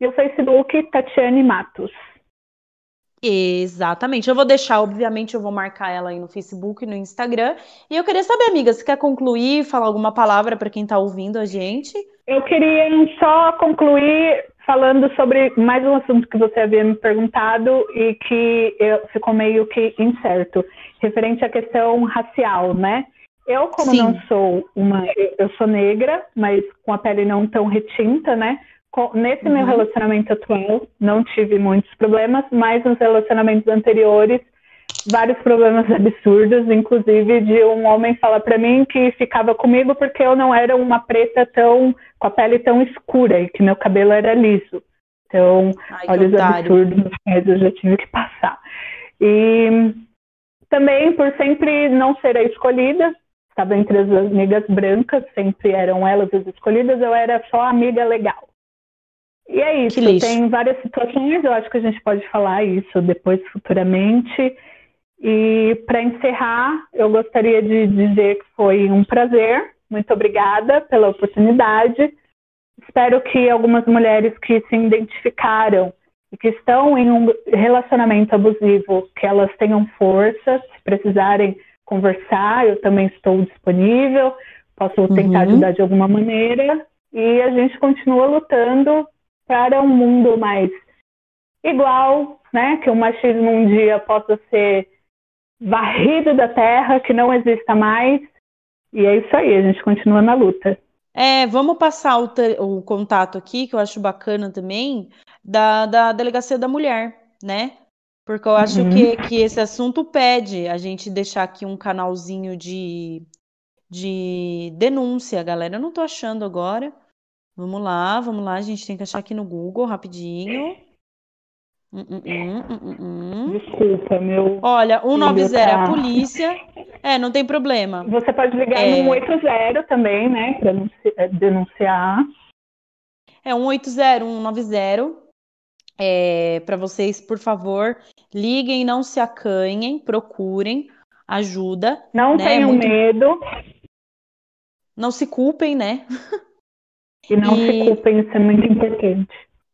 E o Facebook, Tatiane Matos. Exatamente. Eu vou deixar, obviamente, eu vou marcar ela aí no Facebook e no Instagram. E eu queria saber, amiga, se quer concluir, falar alguma palavra para quem está ouvindo a gente? Eu queria só concluir falando sobre mais um assunto que você havia me perguntado e que eu, ficou meio que incerto, referente à questão racial, né? Eu, como Sim. não sou uma. Eu sou negra, mas com a pele não tão retinta, né? Nesse uhum. meu relacionamento atual, não tive muitos problemas, mas nos relacionamentos anteriores, vários problemas absurdos, inclusive de um homem falar para mim que ficava comigo porque eu não era uma preta tão com a pele tão escura e que meu cabelo era liso. Então, Ai, olha os absurdos que eu já tive que passar. E também por sempre não ser a escolhida, estava entre as amigas brancas, sempre eram elas as escolhidas, eu era só amiga legal. E é isso, tem várias situações, eu acho que a gente pode falar isso depois futuramente. E para encerrar, eu gostaria de dizer que foi um prazer, muito obrigada pela oportunidade. Espero que algumas mulheres que se identificaram e que estão em um relacionamento abusivo, que elas tenham força, se precisarem conversar, eu também estou disponível, posso tentar uhum. ajudar de alguma maneira. E a gente continua lutando para um mundo mais igual, né? Que o machismo um dia possa ser varrido da terra, que não exista mais. E é isso aí, a gente continua na luta. É, vamos passar o, o contato aqui, que eu acho bacana também, da, da Delegacia da Mulher, né? Porque eu acho uhum. que, que esse assunto pede a gente deixar aqui um canalzinho de, de denúncia, galera. Eu não tô achando agora. Vamos lá, vamos lá. A gente tem que achar aqui no Google rapidinho. Hum, hum, hum, Desculpa, meu. Olha, 190 é a polícia. É, não tem problema. Você pode ligar é... no 180 também, né? Para é, denunciar. É 180, 190. É, para vocês, por favor, liguem, não se acanhem, procurem ajuda. Não né? tenham Muito... medo. Não se culpem, né? E não e, se culpem, isso é muito importante.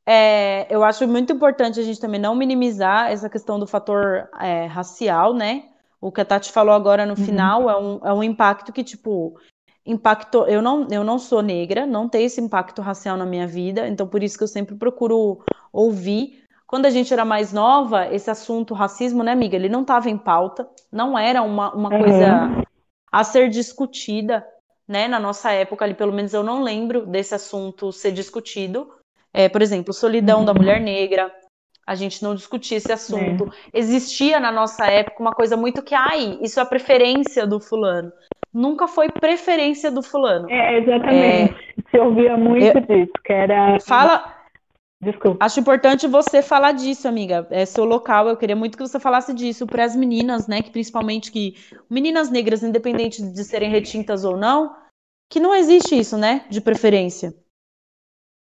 É, eu acho muito importante a gente também não minimizar essa questão do fator é, racial, né? O que a Tati falou agora no uhum. final é um, é um impacto que, tipo, impactou. Eu não, eu não sou negra, não tenho esse impacto racial na minha vida, então por isso que eu sempre procuro ouvir. Quando a gente era mais nova, esse assunto racismo, né, amiga, ele não estava em pauta, não era uma, uma uhum. coisa a ser discutida né? Na nossa época ali, pelo menos eu não lembro desse assunto ser discutido. É, por exemplo, solidão uhum. da mulher negra. A gente não discutia esse assunto. É. Existia na nossa época uma coisa muito que, ai, isso é a preferência do fulano. Nunca foi preferência do fulano. É, exatamente. É, Se ouvia muito eu, disso, que era. Fala, Desculpa. Acho importante você falar disso, amiga. É seu local. Eu queria muito que você falasse disso para as meninas, né? Que principalmente que meninas negras, independente de serem retintas ou não, que não existe isso, né? De preferência.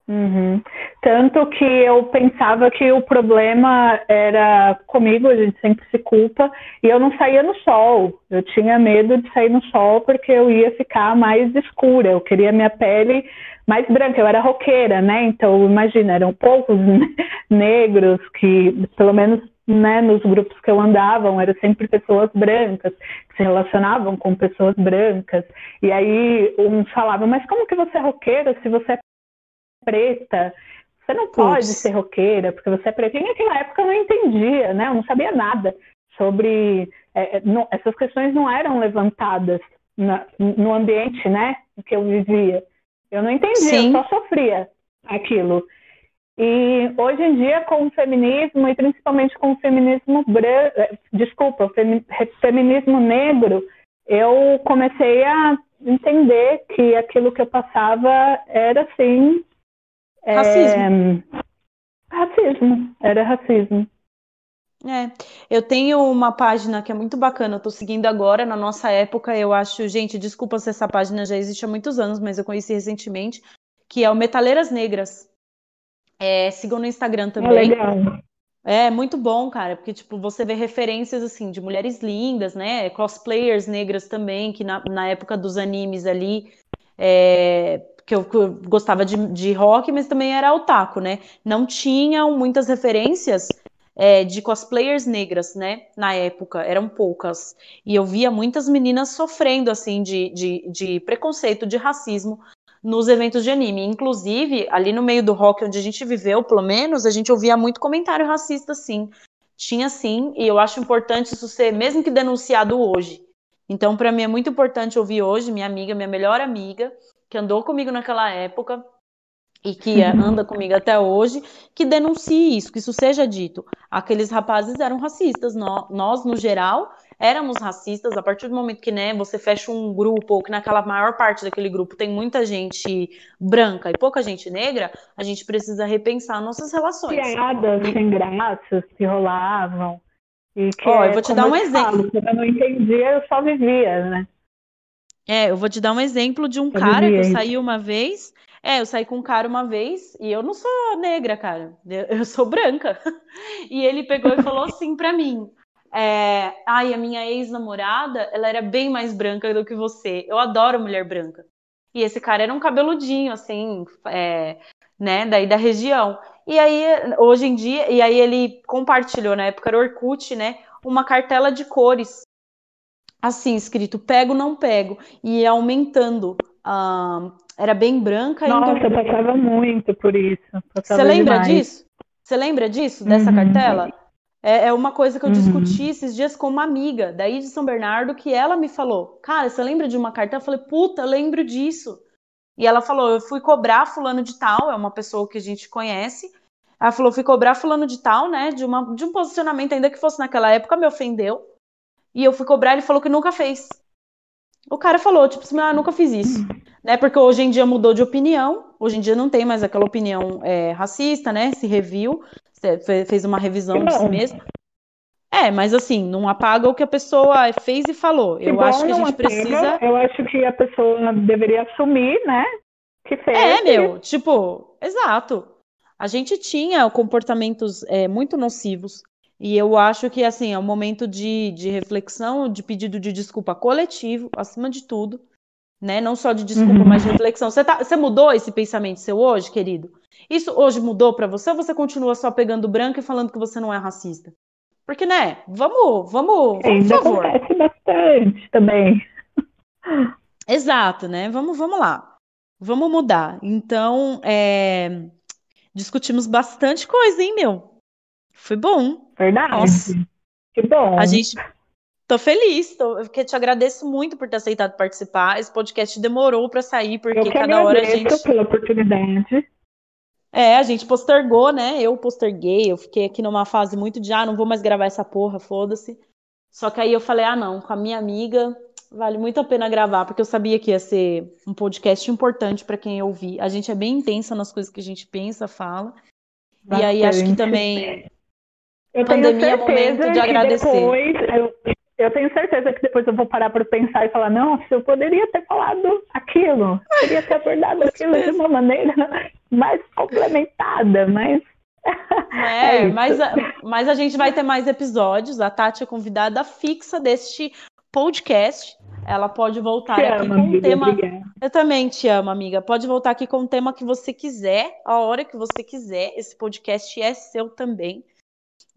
Uhum. Tanto que eu pensava que o problema era comigo, a gente sempre se culpa, e eu não saía no sol. Eu tinha medo de sair no sol porque eu ia ficar mais escura. Eu queria minha pele mais branca. Eu era roqueira, né? Então, imagina, eram poucos negros que, pelo menos né, nos grupos que eu andava, eram sempre pessoas brancas, que se relacionavam com pessoas brancas. E aí uns falavam, mas como que você é roqueira se você é preta? Você não pode ser roqueira porque você é preta. E naquela época eu não entendia, né? Eu não sabia nada sobre... É, é não, essas questões não eram levantadas na, no ambiente, né, que eu vivia. Eu não entendia, Sim. eu só sofria aquilo. E hoje em dia, com o feminismo, e principalmente com o feminismo branco, eh, desculpa, o feminismo negro, eu comecei a entender que aquilo que eu passava era, sim... Racismo. É, racismo, era racismo. É, eu tenho uma página que é muito bacana, eu tô seguindo agora, na nossa época, eu acho, gente, desculpa se essa página já existe há muitos anos, mas eu conheci recentemente, que é o Metaleiras Negras. É, sigam no Instagram é também. É, é muito bom, cara, porque tipo, você vê referências assim de mulheres lindas, né? Cosplayers negras também, que na, na época dos animes ali, é, que, eu, que eu, gostava de, de rock, mas também era otaku, né? Não tinham muitas referências é, de cosplayers negras, né? Na época, eram poucas. E eu via muitas meninas sofrendo, assim, de, de, de preconceito, de racismo nos eventos de anime. Inclusive, ali no meio do rock onde a gente viveu, pelo menos, a gente ouvia muito comentário racista, sim. Tinha sim, e eu acho importante isso ser, mesmo que denunciado hoje. Então, para mim é muito importante ouvir hoje minha amiga, minha melhor amiga, que andou comigo naquela época, e que anda comigo até hoje, que denuncie isso, que isso seja dito. Aqueles rapazes eram racistas, nós, no geral, éramos racistas, a partir do momento que né, você fecha um grupo, ou que naquela maior parte daquele grupo tem muita gente branca e pouca gente negra, a gente precisa repensar nossas relações. Piadas sem graças que rolavam. E que é, eu vou te dar um exemplo. Falo, eu não entendia, eu só vivia, né? É, eu vou te dar um exemplo de um eu cara que eu saí uma vez é, eu saí com um cara uma vez e eu não sou negra, cara. Eu, sou branca. E ele pegou e falou assim para mim: é, Ai, a minha ex-namorada, ela era bem mais branca do que você. Eu adoro mulher branca. E esse cara era um cabeludinho, assim, é, né, daí da região. E aí, hoje em dia, e aí ele compartilhou, na época era Orkut, né, uma cartela de cores, assim, escrito pego, não pego, e aumentando uh, era bem branca. Nossa, eu passava muito por isso. Você lembra demais. disso? Você lembra disso, dessa uhum. cartela? É, é, uma coisa que eu uhum. discuti esses dias com uma amiga daí de São Bernardo, que ela me falou, cara, você lembra de uma cartela? Eu falei, puta, lembro disso. E ela falou, eu fui cobrar fulano de tal, é uma pessoa que a gente conhece. Ela falou, fui cobrar fulano de tal, né, de, uma, de um posicionamento, ainda que fosse naquela época, me ofendeu. E eu fui cobrar, ele falou que nunca fez. O cara falou, tipo assim, ah, nunca fiz isso. Né? Porque hoje em dia mudou de opinião, hoje em dia não tem mais aquela opinião é, racista, né? Se reviu, fez uma revisão de si mesmo. É, mas assim, não apaga o que a pessoa fez e falou. Eu acho que a gente apaga, precisa. Eu acho que a pessoa deveria assumir, né? Que fez. É, meu, tipo, exato. A gente tinha comportamentos é, muito nocivos e eu acho que, assim, é um momento de, de reflexão, de pedido de desculpa coletivo, acima de tudo, né? Não só de desculpa, uhum. mas de reflexão. Você, tá, você mudou esse pensamento seu hoje, querido? Isso hoje mudou para você ou você continua só pegando branco e falando que você não é racista? Porque, né? Vamos, vamos, vamos por favor. acontece bastante também. Exato, né? Vamos, vamos lá. Vamos mudar. Então, é... discutimos bastante coisa, hein, meu? Foi bom. Verdade. Nossa. Que bom. A gente. Tô feliz, tô, porque te agradeço muito por ter aceitado participar. Esse podcast demorou para sair, porque cada hora a gente. pela oportunidade. É, a gente postergou, né? Eu posterguei, eu fiquei aqui numa fase muito de, ah, não vou mais gravar essa porra, foda-se. Só que aí eu falei, ah, não, com a minha amiga, vale muito a pena gravar, porque eu sabia que ia ser um podcast importante para quem ouvir. A gente é bem intensa nas coisas que a gente pensa, fala. Bastante. E aí acho que também eu Pandemia é momento de agradecer. Depois, eu, eu tenho certeza que depois eu vou parar para pensar e falar, nossa, eu poderia ter falado aquilo, poderia ter abordado aquilo de uma maneira mais complementada, mas. É, é mas, a, mas a gente vai ter mais episódios. A Tati é convidada fixa deste podcast. Ela pode voltar te aqui com um tema. Obrigada. Eu também te amo, amiga. Pode voltar aqui com o tema que você quiser, a hora que você quiser. Esse podcast é seu também.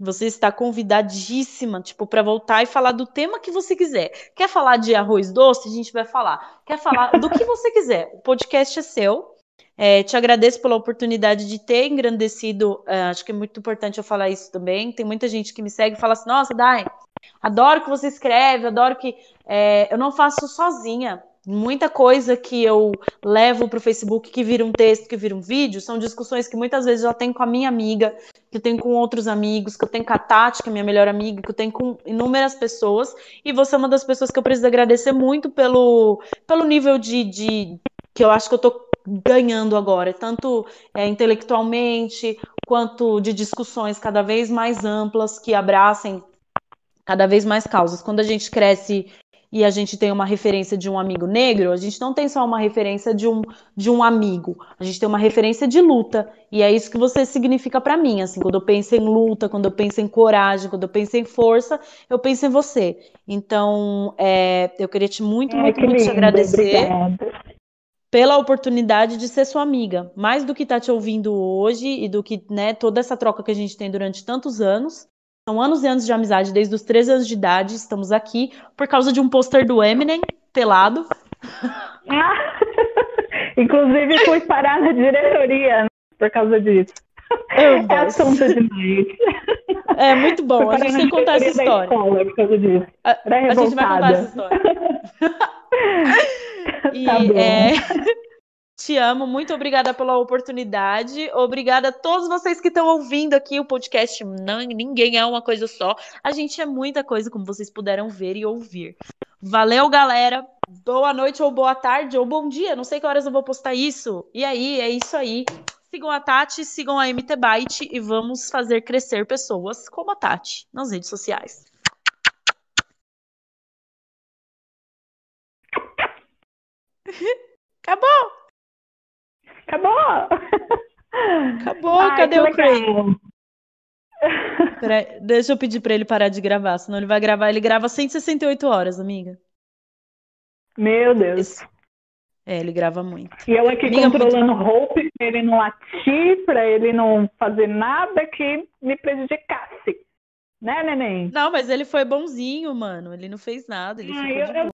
Você está convidadíssima, tipo, para voltar e falar do tema que você quiser. Quer falar de arroz doce? A gente vai falar. Quer falar do que você quiser. O podcast é seu. É, te agradeço pela oportunidade de ter engrandecido. É, acho que é muito importante eu falar isso também. Tem muita gente que me segue e fala assim: Nossa, Dai, adoro que você escreve, adoro que. É, eu não faço sozinha. Muita coisa que eu levo para o Facebook que vira um texto, que vira um vídeo, são discussões que muitas vezes eu tenho com a minha amiga, que eu tenho com outros amigos, que eu tenho com a Tati, que é minha melhor amiga, que eu tenho com inúmeras pessoas. E você é uma das pessoas que eu preciso agradecer muito pelo, pelo nível de, de que eu acho que eu estou ganhando agora, tanto é, intelectualmente quanto de discussões cada vez mais amplas que abracem cada vez mais causas. Quando a gente cresce e a gente tem uma referência de um amigo negro, a gente não tem só uma referência de um, de um amigo, a gente tem uma referência de luta. E é isso que você significa para mim, assim, quando eu penso em luta, quando eu penso em coragem, quando eu penso em força, eu penso em você. Então, é, eu queria te muito, muito, muito lindo, te agradecer. Obrigada. Pela oportunidade de ser sua amiga, mais do que estar tá te ouvindo hoje e do que né, toda essa troca que a gente tem durante tantos anos. São anos e anos de amizade, desde os 13 anos de idade. Estamos aqui por causa de um pôster do Eminem, pelado. Inclusive, fui parar na diretoria né, por causa disso. Ambas. É assunto demais. É muito bom. A gente tem que contar essa história. Escola por causa disso. A, a gente vai contar essa história. e, Tá é, te amo, muito obrigada pela oportunidade. Obrigada a todos vocês que estão ouvindo aqui o podcast. Não, ninguém é uma coisa só. A gente é muita coisa, como vocês puderam ver e ouvir. Valeu, galera. Boa noite, ou boa tarde, ou bom dia. Não sei que horas eu vou postar isso. E aí, é isso aí. Sigam a Tati, sigam a MT Byte e vamos fazer crescer pessoas como a Tati nas redes sociais. Acabou! Acabou! Acabou, Ai, cadê o Craig? Peraí, deixa eu pedir pra ele parar de gravar, senão ele vai gravar. Ele grava 168 horas, amiga. Meu Deus. É, ele grava muito. E eu aqui Amiga, controlando o Hope pra ele não latir, pra ele não fazer nada que me prejudicasse. Né, neném? Não, mas ele foi bonzinho, mano. Ele não fez nada. Ele Ah, eu- eu.